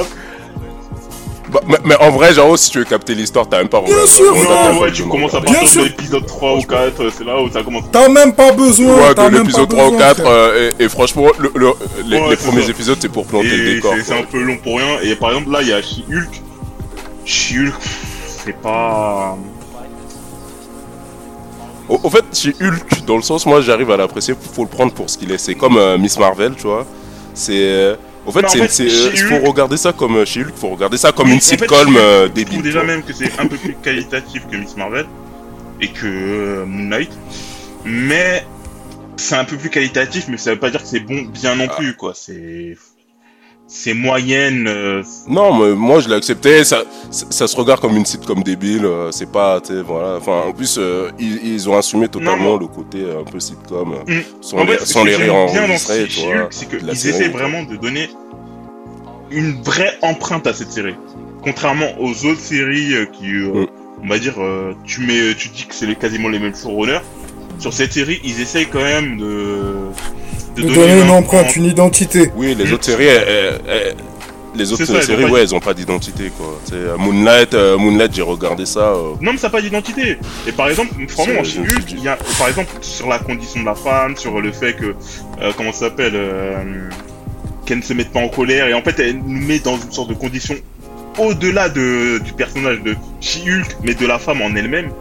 Bah, mais, mais en vrai, genre, si tu veux capter l'histoire, t'as même pas Bien sûr, Non, ouais, tu commences à partir de l'épisode 3 ou 4, c'est là où ça commence. T'as même pas besoin. Ouais, de l'épisode pas 3 ou besoin, 4, frère. euh, et, et franchement, le, le- les, Ouais, les c'est premiers ça. épisodes, c'est pour planter le Et décor. c'est- un peu long pour rien. Et par exemple, là, il y a She-Hulk. She-Hulk, c'est pas. Au, au fait, chez Hulk, dans le sens, moi, j'arrive à l'apprécier, faut le prendre pour ce qu'il est. C'est comme euh, Miss Marvel, tu vois. C'est. euh, au fait, c'est, euh, faut regarder ça comme chez Hulk, faut regarder ça comme Oui, une sitcom euh, Je trouve débile. déjà même que c'est un peu plus qualitatif que Miss Marvel et que euh, Moon Knight. Mais c'est un peu plus qualitatif, mais ça veut pas dire que c'est bon bien non plus, quoi. C'est. C'est moyenne. euh, Non, mais moi, je l'ai accepté. Ça, ça, ça se regarde comme une sitcom débile. euh, c'est pas, voilà. Enfin, en plus, euh, ils, ils ont assumé totalement Non. le côté un peu sitcom, Mm. sans En les, fait, sans les rires enregistrés, c'est qu'ils essaient vraiment de donner une vraie empreinte à cette série. Contrairement aux autres séries qui, Mm. on va dire, tu mets, tu dis que c'est quasiment les mêmes showrunners. Sur cette série, ils essayent quand même de De donner une empreinte, une identité. Oui, les autres séries, elles, elles- elles- les autres ça, séries, pas- ouais, elles ont pas d'identité, quoi. Euh, Moonlight, euh, Moonlight, j'ai regardé ça. euh, Non, mais ça n'a pas d'identité. Et par exemple, franchement, en il y a, par exemple, sur la condition de la femme, sur le fait que, euh, comment ça s'appelle, euh, qu'elle ne se mette pas en colère, et en fait, elle nous met dans une sorte de condition au-delà de, du personnage de She-Hulk, mais de la femme en elle-même.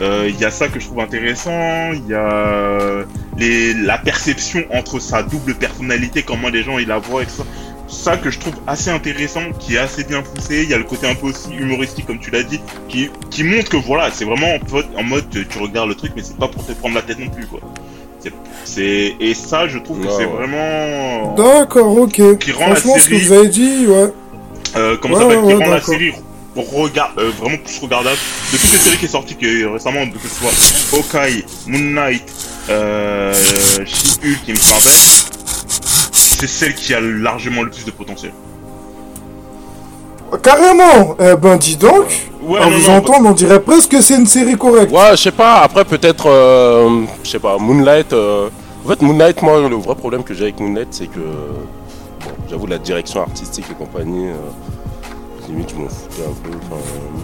Euh, Il y a ça que je trouve intéressant, il y a les, la perception entre sa double personnalité, comment les gens ils la voient et tout ça. Ça que je trouve assez intéressant, qui est assez bien poussé. Il y a le côté un peu aussi humoristique, comme tu l'as dit, qui, qui montre que voilà, c'est vraiment en mode, en mode tu regardes le truc, mais c'est pas pour te prendre la tête non plus, quoi. C'est- et ça, je trouve que c'est ouais. vraiment D'accord, ok. Qui rend la Franchement, ce que série- vous avez dit, ouais. euh, comment Ouais, ça s'appelle, ouais, qui ouais, rend la série regard, euh, vraiment plus regardable. De toutes les séries qui est sorties que, récemment, que ce soit Hawkeye, Moon Knight, euh, She-Hulk et Miss Marvel, c'est celle qui a largement le plus de potentiel. Carrément Eh ben, dis donc. Ouais, non, vous non, entendre, on dirait presque que c'est une série correcte. Ouais, je sais pas, après peut-être, euh, je sais pas, Moonlight. euh, En fait, Moonlight, moi, le vrai problème que j'ai avec Moonlight, c'est que, bon, j'avoue, la direction artistique et compagnie, euh, limite, je m'en foutais un peu. enfin, euh,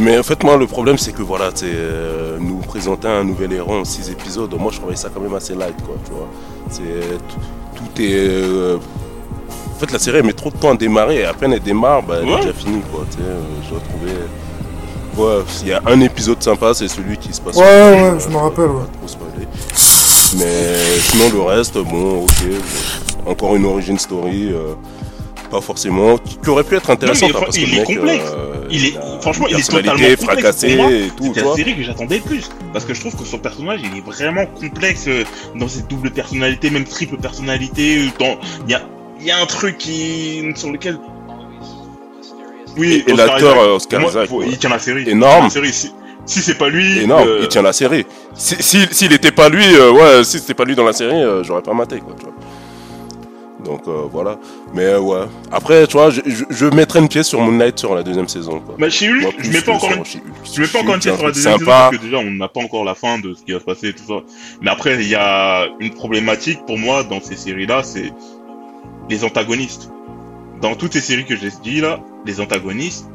Mais en fait, moi, le problème, c'est que, voilà, euh, nous présenter un nouvel héros en 6 épisodes. Moi, je trouvais ça quand même assez light, quoi, tu vois. C'est tout, est. euh, En fait, la série, elle met trop de temps à démarrer, et à peine elle démarre, bah, elle Ouais. est déjà finie, quoi, tu sais. euh, Je retrouvais. Ouais, s'il y a un épisode sympa, c'est celui qui se passe. Ouais, sur- ouais, je me rappelle, ouais. Pas trop spoiler. Mais sinon, le reste, bon, ok. bon. Encore une origin story. euh, pas forcément. Qui aurait pu être intéressante. mais hein, parce que il est mec, complexe. euh, Il est, a franchement, il est totalement C'est tu la série que j'attendais le plus. Parce que je trouve que son personnage, il est vraiment complexe euh, dans cette double personnalité, même triple personnalité. euh, Dans... Il y a, il y a un truc qui... sur lequel... Oui, Et- Oscar l'acteur, Isaac. euh, Oscar Moi, Isaac, il tient la série. Énorme. La série. Si, si c'est pas lui... Énorme, euh, il tient la série. Si- si- S'il était pas lui, euh, ouais, si c'était pas lui dans la série, euh, j'aurais pas maté, quoi, tu vois. Donc euh, voilà. Mais euh, ouais. Après, tu vois, je, je, je mettrais une pièce sur Moonlight sur la deuxième saison, quoi. Bah, chez Hulk, Moi, je mets pas encore une... Je mets pas encore une pièce sur la deuxième saison parce que déjà on n'a pas encore la fin de ce qui va se passer et tout ça. Mais après il y a une problématique pour moi dans ces séries là, c'est les antagonistes. Dans toutes ces séries que j'ai dit là, les antagonistes,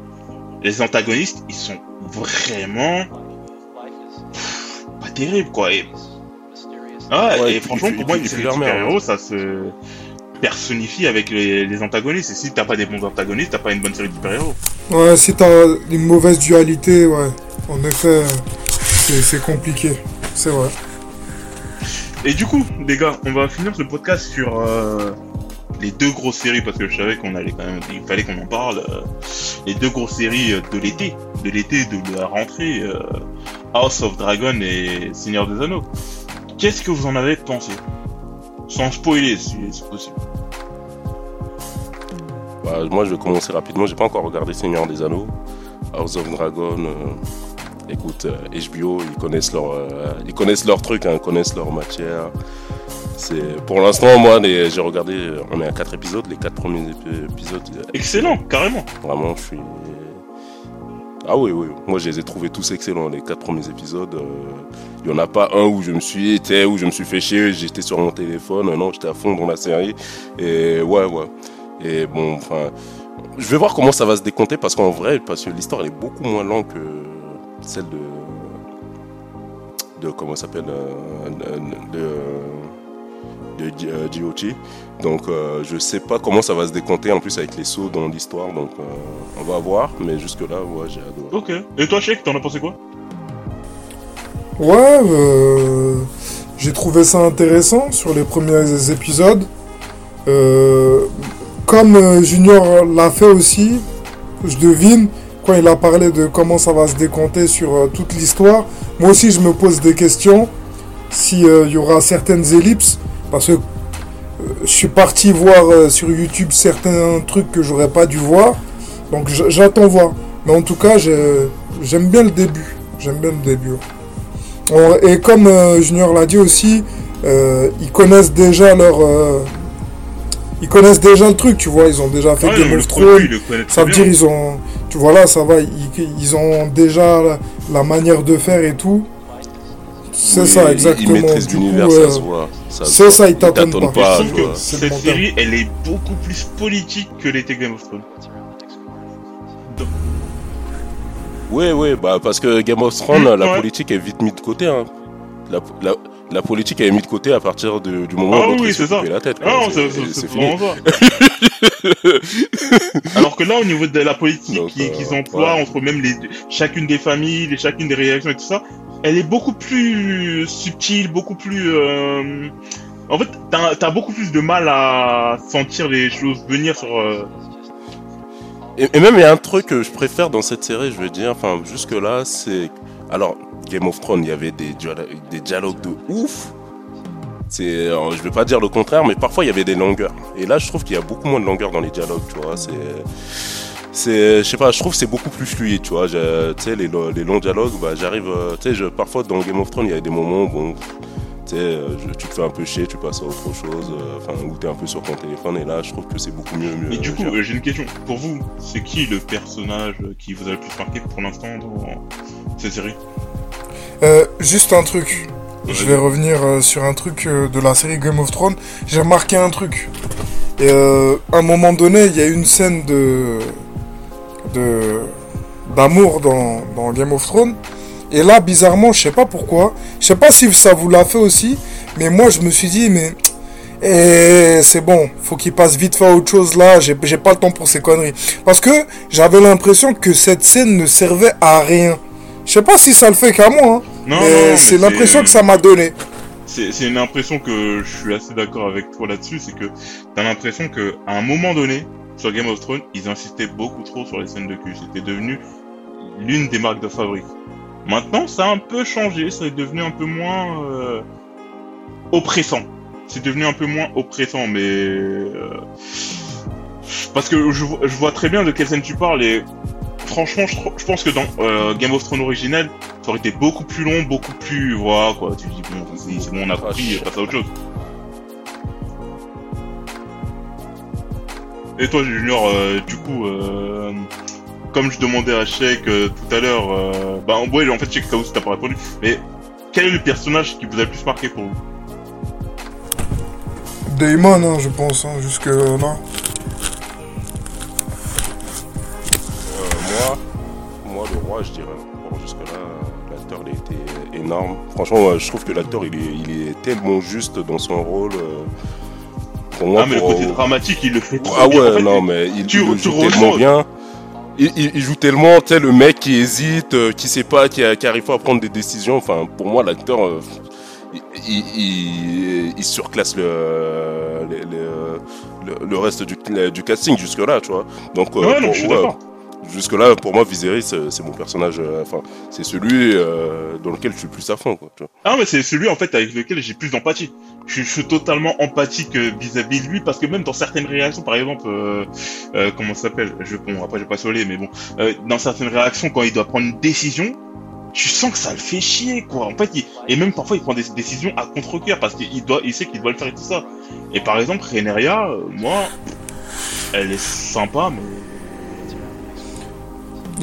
les antagonistes ils sont vraiment pff, pas terribles quoi. Et, ah, Ouais, et franchement pour moi une série de merde, super héros ça se personnifie avec les, les antagonistes. Et si t'as pas des bons antagonistes, t'as pas une bonne série de super héros. Ouais, si t'as une mauvaise dualité, ouais. En effet, c'est compliqué. C'est vrai. Et du coup, les gars, on va finir ce podcast sur euh, les deux grosses séries parce que je savais qu'on allait quand même, il fallait qu'on en parle. euh, les deux grosses séries euh, de l'été, de l'été de la rentrée, euh, House of Dragon et Seigneur des Anneaux. Qu'est-ce que vous en avez pensé? Sans spoiler, si c'est possible. Bah, moi, je vais commencer rapidement. J'ai pas encore regardé Seigneur des Anneaux, House of Dragon. euh, écoute, euh, HBO, ils connaissent leur, euh, ils connaissent leur truc, hein, ils connaissent leur matière. C'est pour l'instant, moi, j'ai regardé. euh, On est à quatre épisodes. Les quatre premiers épi- épisodes. euh, Excellent, carrément. Vraiment, je suis. Ah oui, oui. Moi, je les ai trouvés tous excellents. Les quatre premiers épisodes. euh, Il y en a pas un où je me suis été, où je me suis fait chier. J'étais sur mon téléphone. Non, j'étais à fond dans la série. Et ouais, ouais. Et bon, enfin, je vais voir comment ça va se décompter parce qu'en vrai, parce que l'histoire elle est beaucoup moins longue que celle de de comment ça s'appelle euh, de, de euh, GOT. Donc euh, je sais pas comment ça va se décompter en plus avec les sauts dans l'histoire. Donc euh, on va voir. Mais jusque là, ouais, j'ai adoré. Ok. Et toi, Sheik, t'en as pensé quoi? Ouais, euh, j'ai trouvé ça intéressant sur les premiers épisodes. Euh, comme euh, Junior l'a fait aussi, je devine, quand il a parlé de comment ça va se décompter sur euh, toute l'histoire, moi aussi je me pose des questions s'il y aura certaines ellipses, parce que euh, je suis parti voir euh, sur YouTube certains trucs que j'aurais pas dû voir, donc j'attends voir. Mais en tout cas, j'ai- j'aime bien le début, j'aime bien le début. Et comme euh, Junior l'a dit aussi, ils connaissent déjà leur. ils connaissent déjà le truc, tu vois. Ils ont déjà fait Ah, Game of Thrones. Ça veut bien. dire ils ont. Tu vois là, ça va. Ils, ils ont déjà la, la manière de faire et tout. C'est Oui, ça, exactement. Il maîtrise Du l'univers, coup, ça se voit. Ça ça, il t'attend pas. pas. je trouve tu vois. que cette série, elle est beaucoup plus politique que l'était Game of Thrones. Oui, oui, bah, parce que Game of Thrones, Mmh, la ouais. politique est vite mise de côté. Hein. La, la, la politique est mise de côté à partir de- du moment Ah où oui, c'est ça. la tête. Ah C'est- vraiment ça. Alors que là, au niveau de la politique qu'ils euh, emploient ouais. entre même les, chacune des familles, les, chacune des réactions et tout ça, elle est beaucoup plus subtile, beaucoup plus. euh, En fait, t'as as beaucoup plus de mal à sentir les choses venir sur. euh, Et, même, il y a un truc que je préfère dans cette série, je veux dire, enfin, jusque-là, c'est. Alors, Game of Thrones, il y avait des, des dialogues de ouf. C'est, je vais pas dire le contraire, mais parfois il y avait des longueurs. Et là, je trouve qu'il y a beaucoup moins de longueur dans les dialogues, tu vois. C'est, c'est, je sais pas, je trouve que c'est beaucoup plus fluide, tu vois. Tu sais, les, lo- les longs dialogues, bah, j'arrive, euh, tu sais, je- parfois dans Game of Thrones, il y a des moments, bon, tu sais, euh, je- tu te fais un peu chier, tu passes à autre chose, euh, enfin, ou t'es un peu sur ton téléphone. Et là, je trouve que c'est beaucoup mieux. mieux Mais du coup, euh, j'ai une question. Pour vous, c'est qui le personnage qui vous a le plus marqué pour l'instant dans cette série? Euh, juste un truc. Je vais revenir euh, sur un truc euh, de la série Game of Thrones. J'ai remarqué un truc. Et euh, à un moment donné, il y a une scène de de d'amour dans, dans Game of Thrones. Et là, bizarrement, je sais pas pourquoi. Je sais pas si ça vous l'a fait aussi. Mais moi, je me suis dit, mais eh, c'est bon, faut qu'il passe vite fait à autre chose là. J'ai pas le temps pour ces conneries. Parce que j'avais l'impression que cette scène ne servait à rien. Je sais pas si ça le fait qu'à moi. Hein. Non, Mais c'est l'impression que ça m'a donné. C'est c'est une impression que je suis assez d'accord avec toi là-dessus, c'est que t'as l'impression que à un moment donné, sur Game of Thrones, ils insistaient beaucoup trop sur les scènes de cul. C'était devenu l'une des marques de fabrique. Maintenant, ça a un peu changé, ça est devenu un peu moins euh, oppressant. C'est devenu un peu moins oppressant, mais euh, parce que je, vois- je vois très bien de quelle scène tu parles et franchement, je, pense que dans euh, Game of Thrones originel, ça aurait été beaucoup plus long, beaucoup plus voilà quoi. Tu dis bon, c'est c'est bon, on a compris, passe à autre chose. Et toi, Junior, euh, du coup, euh, comme je demandais à Sheik euh, tout à l'heure, bah en vrai, en fait, Sheik, aussi t'as pas répondu, mais quel est le personnage qui vous a le plus marqué pour vous? Damon, hein, je pense, hein, jusque là. Moi, moi, le roi, je dirais. Bon, jusque-là, l'acteur, il été énorme. Franchement, je trouve que l'acteur, il est tellement juste dans son rôle. Euh, Pour moi, Ah, mais le côté dramatique, il le fait trop Ah bien. ouais, En fait, non, mais il, tu- il le tu joue ressens- tellement bien. Il, il- il joue tellement, tu sais, le mec qui hésite, euh, qui sait pas, qui, qui arrive pas à prendre des décisions. Enfin, pour moi, l'acteur, euh, il, surclasse le, le, le- le- le reste du, du casting jusque-là, tu vois. Donc, euh, Ouais, non, pour- je suis ouais, d'accord. Jusque-là, pour moi, Viserys, c'est mon personnage. euh, Enfin, c'est celui euh, dans lequel je suis le plus à fond, quoi. tu vois. Ah, mais c'est celui en fait avec lequel j'ai plus d'empathie. Je, suis- totalement empathique euh, vis-à-vis de lui parce que même dans certaines réactions, par exemple, comment ça s'appelle? Je bon après je vais pas soler, mais bon, dans certaines réactions quand il doit prendre une décision, tu sens que ça le fait chier quoi. En fait, il- et même parfois il prend des décisions à contre-cœur parce qu'il doit, il sait qu'il doit le faire et tout ça. Et par exemple, Rhaenyra, moi, elle est sympa, mais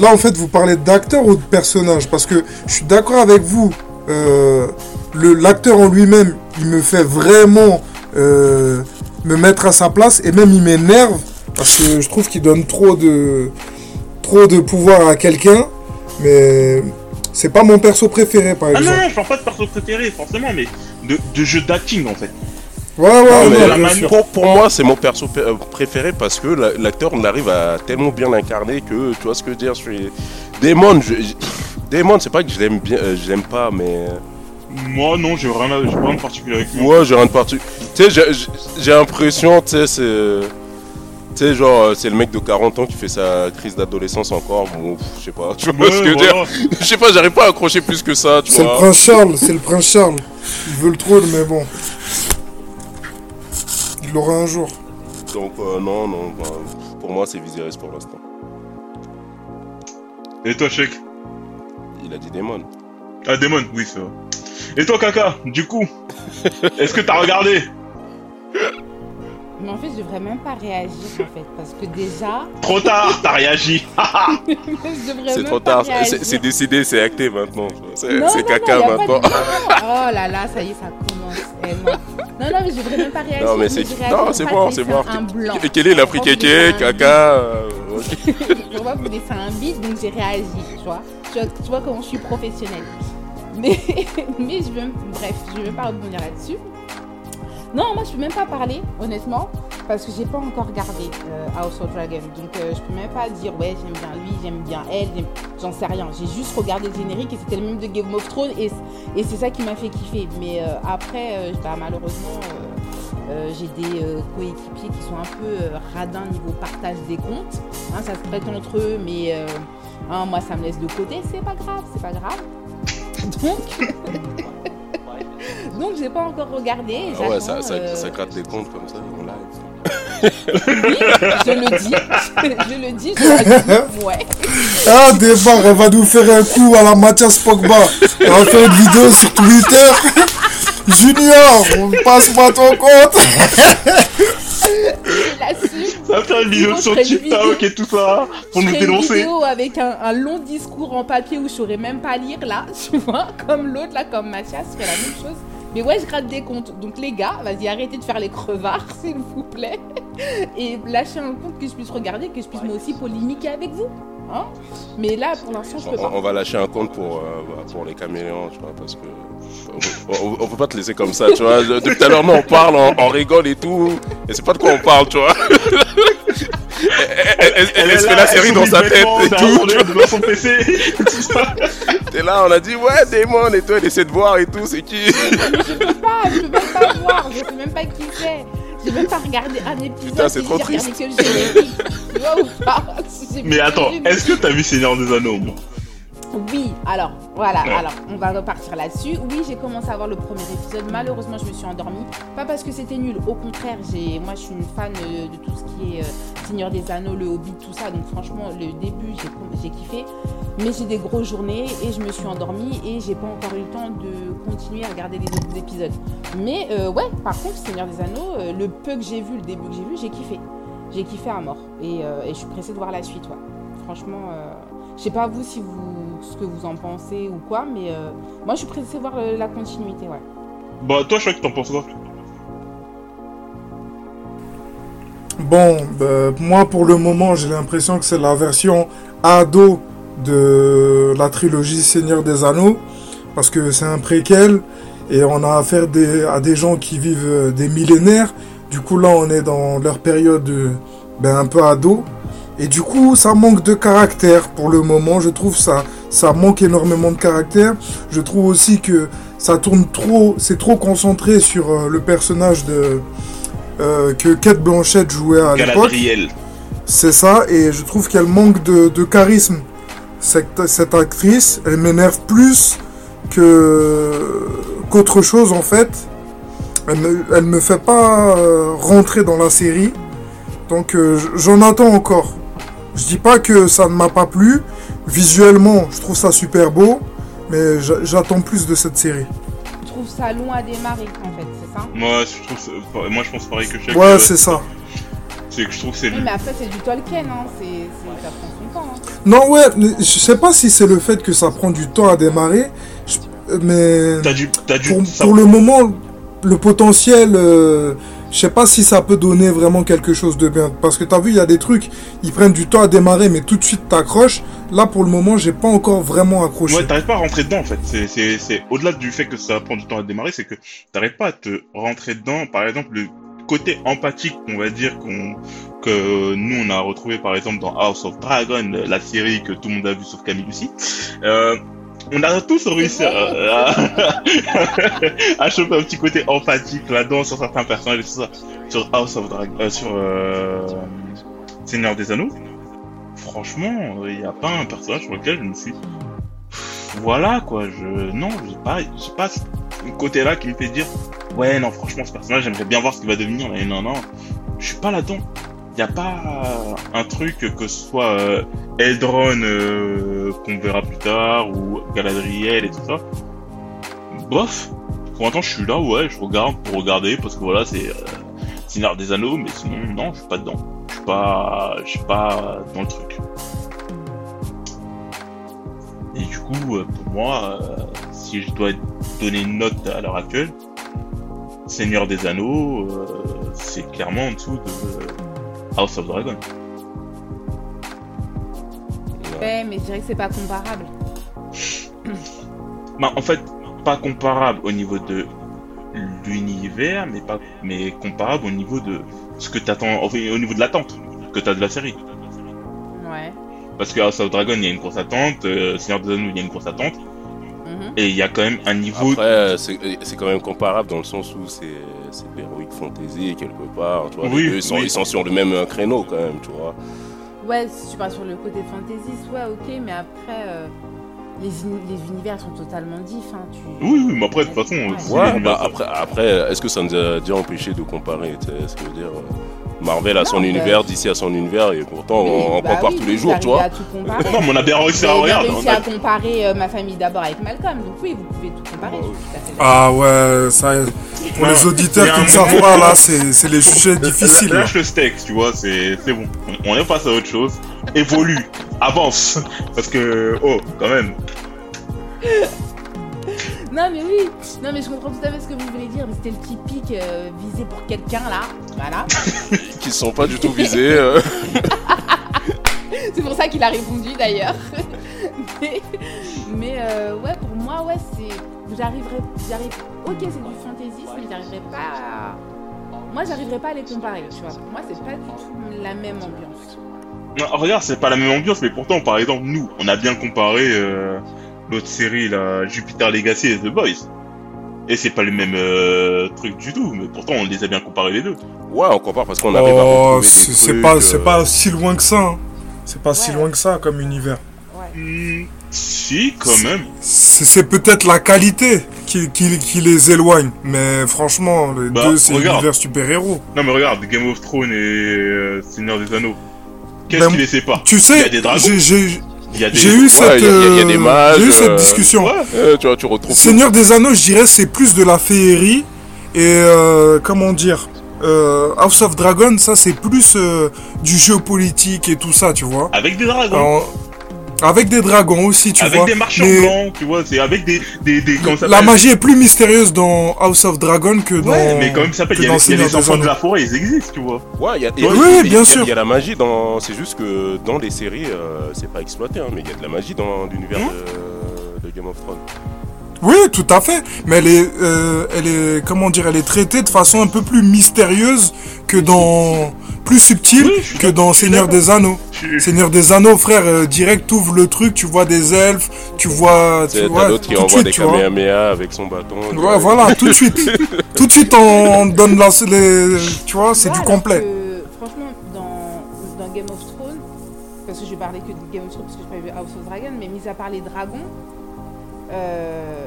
Là, en fait, vous parlez d'acteur ou de personnage? Parce que je suis d'accord avec vous. euh, L'acteur en lui-même, il me fait vraiment euh, me mettre à sa place et même il m'énerve parce que je trouve qu'il donne trop de trop de pouvoir à quelqu'un. Mais c'est pas mon perso préféré, par ah non, exemple. non, je parle pas de perso préféré forcément, mais de, de jeu d'acting en fait. Ouais, ouais, Non, ouais, mais bien la sûr. Pour, pour moi, c'est mon perso euh, préféré parce que la- l'acteur on arrive à tellement bien l'incarner que tu vois ce que je veux dire. Je suis... Damon, je, Damon, c'est pas que je l'aime bien, euh, je l'aime pas, mais Moi non, j'ai rien, rien de particulier avec lui. moi j'ai rien de parti. Tu sais, j'ai- l'impression, tu sais, c'est. Tu sais, genre, euh, c'est le mec de 40 ans qui fait sa crise d'adolescence encore. Bon, je sais pas, tu vois Ouais, ce que je veux dire. Je sais pas, j'arrive pas à accrocher plus que ça, tu C'est le vois. prince Charles, c'est le prince Charles. Il veut le trône, mais bon. Il l'aura un jour. Donc, euh, non, non, bah, pour moi, c'est Viserys pour l'instant. Et toi, Sheik? Il a dit Damon. Ah, Demon, oui, c'est vrai. Et toi, Kaka, du coup Est-ce que t'as regardé? Mais en fait, je devrais même pas réagir en fait, parce que déjà. Trop tard, t'as réagi. C'est trop tard, c'est décidé, c'est acté maintenant. C'est caca non, de- maintenant. Oh là là, ça y est, ça commence. Eh, non. non, non, mais je devrais même pas réagir. Non mais c'est non c'est bon, c'est bon. Et quel est la Pour pas vous friquéké, laisser un caca je vois vous laisser un bide, donc j'ai réagi, tu vois. Tu vois, tu vois comment je suis professionnelle. Mais, mais je veux, bref, je vais même pas rebondir là-dessus. Non, moi je peux même pas parler, honnêtement, parce que j'ai pas encore regardé euh, House of Dragon. Donc euh, je peux même pas dire ouais j'aime bien lui, j'aime bien elle, j'en sais rien. J'ai juste regardé le générique et c'était le même de Game of Thrones et, c'est ça qui m'a fait kiffer. Mais euh, après, euh, bah, malheureusement, j'ai des coéquipiers qui sont un peu radins niveau partage des comptes. Hein, ça se prête entre eux, mais hein, moi ça me laisse de côté. C'est pas grave, c'est pas grave. Donc, donc j'ai pas encore regardé. Ah ouais, ça, ça, euh, ça gratte des comptes comme ça en live. oui, je le dis, je le dis, je le dis, ouais. Ah, départ, elle va nous faire un coup à la Mathias Pogba. Elle va faire une vidéo sur Twitter. Junior, on passe pas ton compte. Ça va faire une vidéo sur TikTok et tout ça pour nous ferai une dénoncer. vidéo avec un, un long discours en papier où je saurais même pas lire là, tu vois, comme l'autre là, comme Mathias, ferais la même chose. Mais ouais, je gratte des comptes. Donc les gars, vas-y, arrêtez de faire les crevards, s'il vous plaît. Et lâchez un compte que je puisse regarder, que je puisse moi aussi polémiquer avec vous. Hein Mais là, pour l'instant, je peux On, pas. on va lâcher un compte pour, euh, pour les caméléons, tu vois, parce que on, on- on peut pas te laisser comme ça, tu vois. De- Depuis tout à l'heure, on parle, on, on rigole et tout, et c'est pas de quoi on parle, tu vois. elle, elle- elle- elle se fait la série dans sa tête et tout. tu vois. Dans son PC, tout ça. T'es là, on a dit, ouais, Damon et tout, elle essaie de voir et tout, c'est qui? Je peux pas, je peux même pas voir, je sais même pas qui c'est. J'ai même pas regardé un épisode. Putain, c'est trop triste. que le générique. Tu vois ou pas J'ai Mais attends, est-ce que t'as vu Seigneur des Anneaux moi? Oui, alors, voilà, alors, on va repartir là-dessus. Oui, j'ai commencé à voir le premier épisode. Malheureusement, je me suis endormie. Pas parce que c'était nul, au contraire, j'ai, moi, je suis une fan euh, de tout ce qui est euh, Seigneur des Anneaux, le Hobbit, tout ça. Donc, franchement, le début, j'ai, kiffé. Mais j'ai des grosses journées et je me suis endormie et j'ai pas encore eu le temps de continuer à regarder les autres épisodes. Mais euh, ouais, par contre, Seigneur des Anneaux, le peu que j'ai vu, le début que j'ai vu, j'ai kiffé. J'ai kiffé à mort. Et, je suis pressée de voir la suite, ouais. Franchement, je sais pas vous si vous ce que vous en pensez ou quoi, mais euh, moi je suis pressée de voir le- la continuité, ouais. Bah, toi, je crois que t'en penses quoi? Bon, bah, moi pour le moment, j'ai l'impression que c'est la version ado de la trilogie Seigneur des Anneaux, parce que c'est un préquel et on a affaire des- à des gens qui vivent euh, des millénaires. Du coup, là, on est dans leur période euh, ben, un peu ado. Et du coup, ça manque de caractère pour le moment. Je trouve ça, ça manque énormément de caractère. Je trouve aussi que ça tourne trop, c'est trop concentré sur euh, le personnage de euh, que Kate Blanchett jouait à l'époque. C'est ça, et je trouve qu'elle manque de, de charisme. Cette, cette actrice, elle m'énerve plus que qu'autre chose en fait. Elle me, elle me fait pas euh, rentrer dans la série. Donc euh, j'en attends encore. Je dis pas que ça ne m'a pas plu. Visuellement, je trouve ça super beau. Mais j'a- j'attends plus de cette série. Je trouve ça long à démarrer en fait, c'est ça? Moi, je trouve, ça- moi, je pense pareil que Chef. Ouais, euh, c'est ça. C'est que je trouve que c'est Oui, mais après c'est du Tolkien, hein. c'est, ça prend son temps. hein. Non, ouais, je sais pas si c'est le fait que ça prend du temps à démarrer. Mais. T'as dû, t'as dû. pour, ça- pour le moment, le potentiel, euh, je sais pas si ça peut donner vraiment quelque chose de bien. Parce que t'as vu, il y a des trucs, ils prennent du temps à démarrer, mais tout de suite t'accroches. Là, pour le moment, j'ai pas encore vraiment accroché. Ouais, t'arrives pas à rentrer dedans en fait. C'est, au-delà du fait que ça prend du temps à démarrer, c'est que t'arrives pas à te rentrer dedans. Par exemple, le côté empathique, on va dire qu'on que nous on a retrouvé par exemple dans House of Dragon, la série que tout le monde a vu sauf Camille aussi. Euh, on a tous réussi à, à, à choper un petit côté empathique là-dedans sur certains personnages ça. Sur House of Dragon, euh, sur euh, Seigneur des Anneaux. Franchement, il n'y a pas un personnage sur lequel je me suis voilà quoi, je non, j'ai pas j'ai pas ce côté-là qui me fait dire ouais non franchement ce personnage j'aimerais bien voir ce qu'il va devenir mais non non, je suis pas là-dedans. Y a pas un truc que ce soit euh, Eldron euh, qu'on verra plus tard ou Galadriel et tout ça. Bof. Pour l'instant je suis là ouais, je regarde pour regarder parce que voilà c'est euh, Seigneur des Anneaux, mais sinon, non, je suis pas dedans. Je suis pas, je suis pas dans le truc. Et du coup, pour moi, si je dois donner une note à l'heure actuelle, Seigneur des Anneaux, c'est clairement en dessous de House of Dragon. Ouais, mais je dirais que c'est pas comparable. Bah, en fait, pas comparable au niveau de l'univers, mais pas, mais comparable au niveau de ce que t'attends, enfin, au niveau de l'attente que t'as de la série. Ouais. Parce que House of Dragon, il y a une grosse attente, euh, Seigneur des Anneaux, il y a une grosse attente. Et il y a quand même un niveau. Après, euh, c'est c'est quand même comparable dans le sens où c'est c'est de l'heroic fantasy quelque part. Tu vois, Oui, ils, sont, oui. ils sont sur le même euh, créneau quand même, tu vois. Ouais, si tu pars sur le côté fantaisiste, ouais, ok, mais après, euh, les, uni- les univers sont totalement différents. Tu... Oui, oui, mais après, de toute façon, Ouais. bah après, après est-ce que ça nous a déjà empêché de comparer tu sais, Ce que je veux dire, euh, Marvel a son Non, univers, DC a son univers, et pourtant on, on Bah compare oui, tous les jours, tu vois. Non, mais on a bien réussi à regarder. réussi à comparer euh, ma famille d'abord avec Malcolm, donc oui, vous pouvez tout comparer. tout. Ah ouais, ça, pour les auditeurs qui ne savent pas, là, c'est c'est les sujets difficiles. Lâche le steak, tu vois, c'est c'est bon. On, on est passé à autre chose. Évolue, avance. Parce que, oh, quand même. Non, mais oui, non, mais je comprends tout à fait ce que vous voulez dire, mais c'était le typique euh, visé pour quelqu'un là, voilà. Qui sont pas du tout visés. euh. C'est pour ça qu'il a répondu d'ailleurs. mais mais, euh, ouais, pour moi, ouais, c'est. J'arriverai. j'arrive. Ok, c'est du fantaisisme, mais j'arriverai pas à. Moi, j'arriverai pas à les comparer, tu vois. Pour moi, c'est pas du tout la même ambiance. Non, regarde, c'est pas la même ambiance, mais pourtant, par exemple, nous, on a bien comparé euh, l'autre série, là, Jupiter Legacy et The Boys. Et c'est pas le même euh, truc du tout, mais pourtant, on les a bien comparés les deux. Ouais, on compare parce qu'on arrive à Oh, des c'est pas, euh, c'est pas si loin que ça. hein. C'est pas si loin que ça comme univers. Ouais. Si, quand même. C'est c'est peut-être la qualité qui, qui, qui les éloigne. Mais franchement, les Bah, deux, c'est regarde. univers super-héros. Non, mais regarde, Game of Thrones et euh, Seigneur des Anneaux. Qu'est-ce Ben, qui les sépare? Tu Il y sais, a des dragons. j'ai j'ai- Il y a des... j'ai eu cette, euh, eu cette discussion. Ouais, euh, tu vois, tu retrouves. Seigneur des Anneaux, je dirais, c'est plus de la féerie. Et euh, comment dire euh, House of Dragon, ça, c'est plus euh, du jeu politique et tout ça, tu vois. avec des dragons. Alors, avec des dragons aussi, tu avec vois. des marcheurs Mais blancs, tu vois, c'est avec des... des, des comment ça la magie est plus mystérieuse dans House of Dragon que dans. Ouais, mais comme ça s'appelle, que il y a, dans il y a Seigneur les des enfants de la forêt, ils existent, tu vois. Ouais, il y a, Oui, il y a- oui, il y a- bien il y a- sûr. Il y a la magie dans. C'est juste que dans les séries, euh, c'est pas exploité, hein, mais il y a de la magie dans l'univers de, de Game of Thrones. Oui, tout à fait. Mais elle est, euh, elle est, comment dire, elle est traitée de façon un peu plus mystérieuse que dans, plus Oui, suis que dans Seigneur des Anneaux. Seigneur des Anneaux, frère, euh, direct ouvre le truc, tu vois des elfes, tu vois, Tu vois, T'as d'autres qui de suite, des tu vois. Kamehameha avec son bâton. Ouais, vois. voilà, tout de suite. tout de suite, on donne la, les, tu vois, c'est Ouais, du complet. que, franchement, dans, dans Game of Thrones, parce que je vais parler que de Game of Thrones parce que je pas vu House of Dragon, mais mis à part les dragons, euh,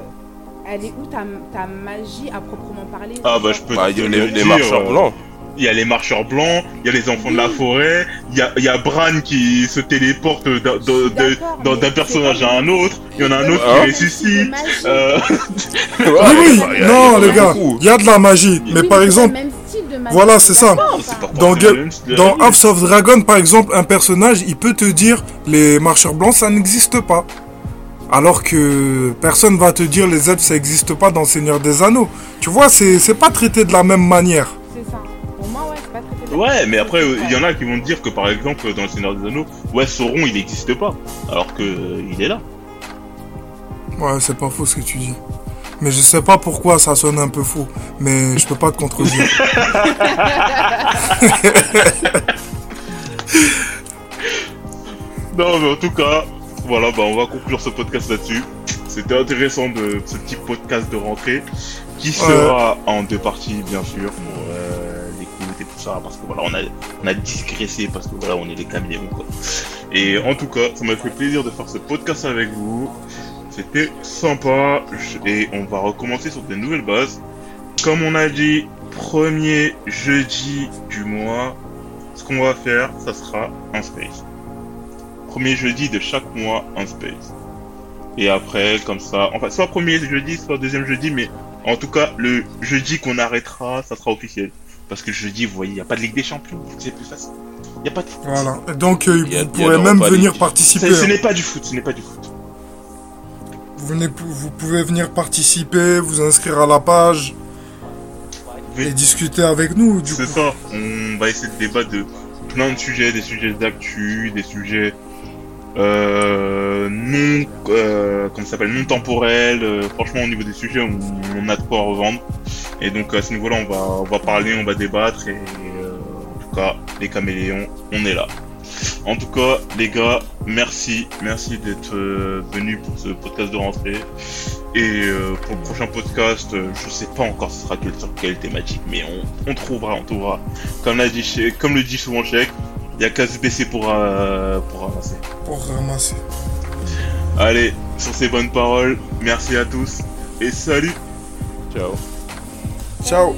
elle est où ta, ta magie à proprement parler? Ah bah je peux Bah, te il y a le les, les marcheurs blancs. Il y a les marcheurs blancs, il y a les enfants de la forêt, il y a, il y a Bran qui se téléporte d'un- personnage à un autre, il y en a un autre qui ressuscite. magie. Euh, Oui, oui, il y a- non, les gars, il y a de la magie. Oui, Mais par exemple, voilà, c'est ça. Dans Dans. House of Dragon, par exemple, un personnage, il peut te dire les marcheurs blancs, ça n'existe pas. Alors que personne va te dire les elfes, ça n'existe pas dans Seigneur des Anneaux. Tu vois, c'est c'est pas traité de la même manière. C'est ça. Ouais, mais après, il y en a qui vont te dire que par exemple, dans le Seigneur des Anneaux, ouais, Sauron il n'existe pas, alors que euh, il est là. Ouais, c'est pas faux ce que tu dis. Mais je sais pas pourquoi ça sonne un peu faux. Mais je peux pas te contredire. Non, mais en tout cas, voilà, bah on va conclure ce podcast là-dessus. C'était intéressant de ce petit podcast de rentrée qui sera en deux parties, bien sûr, euh, ça, parce que voilà, on a, on parce que voilà, on est des caméléons quoi. Et en tout cas, ça m'a fait plaisir de faire ce podcast avec vous. C'était sympa et on va recommencer sur de nouvelles bases. Comme on a dit, premier jeudi du mois, ce qu'on va faire, ça sera un space premier jeudi de chaque mois un space. Et après, comme ça, enfin, soit premier jeudi, soit deuxième jeudi, mais en tout cas, le jeudi qu'on arrêtera, ça sera officiel. Parce que jeudi, vous voyez, il n'y a pas de Ligue des Champions, c'est plus facile. Il n'y a pas de foot. Voilà. Donc, euh, a- vous pourrez même venir participer. Ce hein. n'est pas du foot, ce n'est pas du foot. Vous, venez, vous pouvez venir participer, vous inscrire à la page et discuter avec nous. Du coup. C'est ça. On va essayer de débattre de plein de sujets, des sujets d'actu, des sujets euh, non, euh, comment ça s'appelle, non temporels. Euh, franchement, au niveau des sujets, on, on a de quoi revendre. Et donc à ce niveau-là, on va, on va parler, on va débattre. Et euh, en tout cas, les caméléons, on est là. En tout cas, les gars, merci, merci d'être euh, venus pour ce podcast de rentrée. Et euh, pour le prochain podcast, je sais pas encore ce sera sur quelle thématique, mais on, on trouvera, on trouvera. Comme, l'a dit, Che- comme le dit souvent Cheikh, il y a qu'à se baisser pour, pour avancer. Pour ramasser. Allez, sur ces bonnes paroles, merci à tous et salut Ciao. Ciao.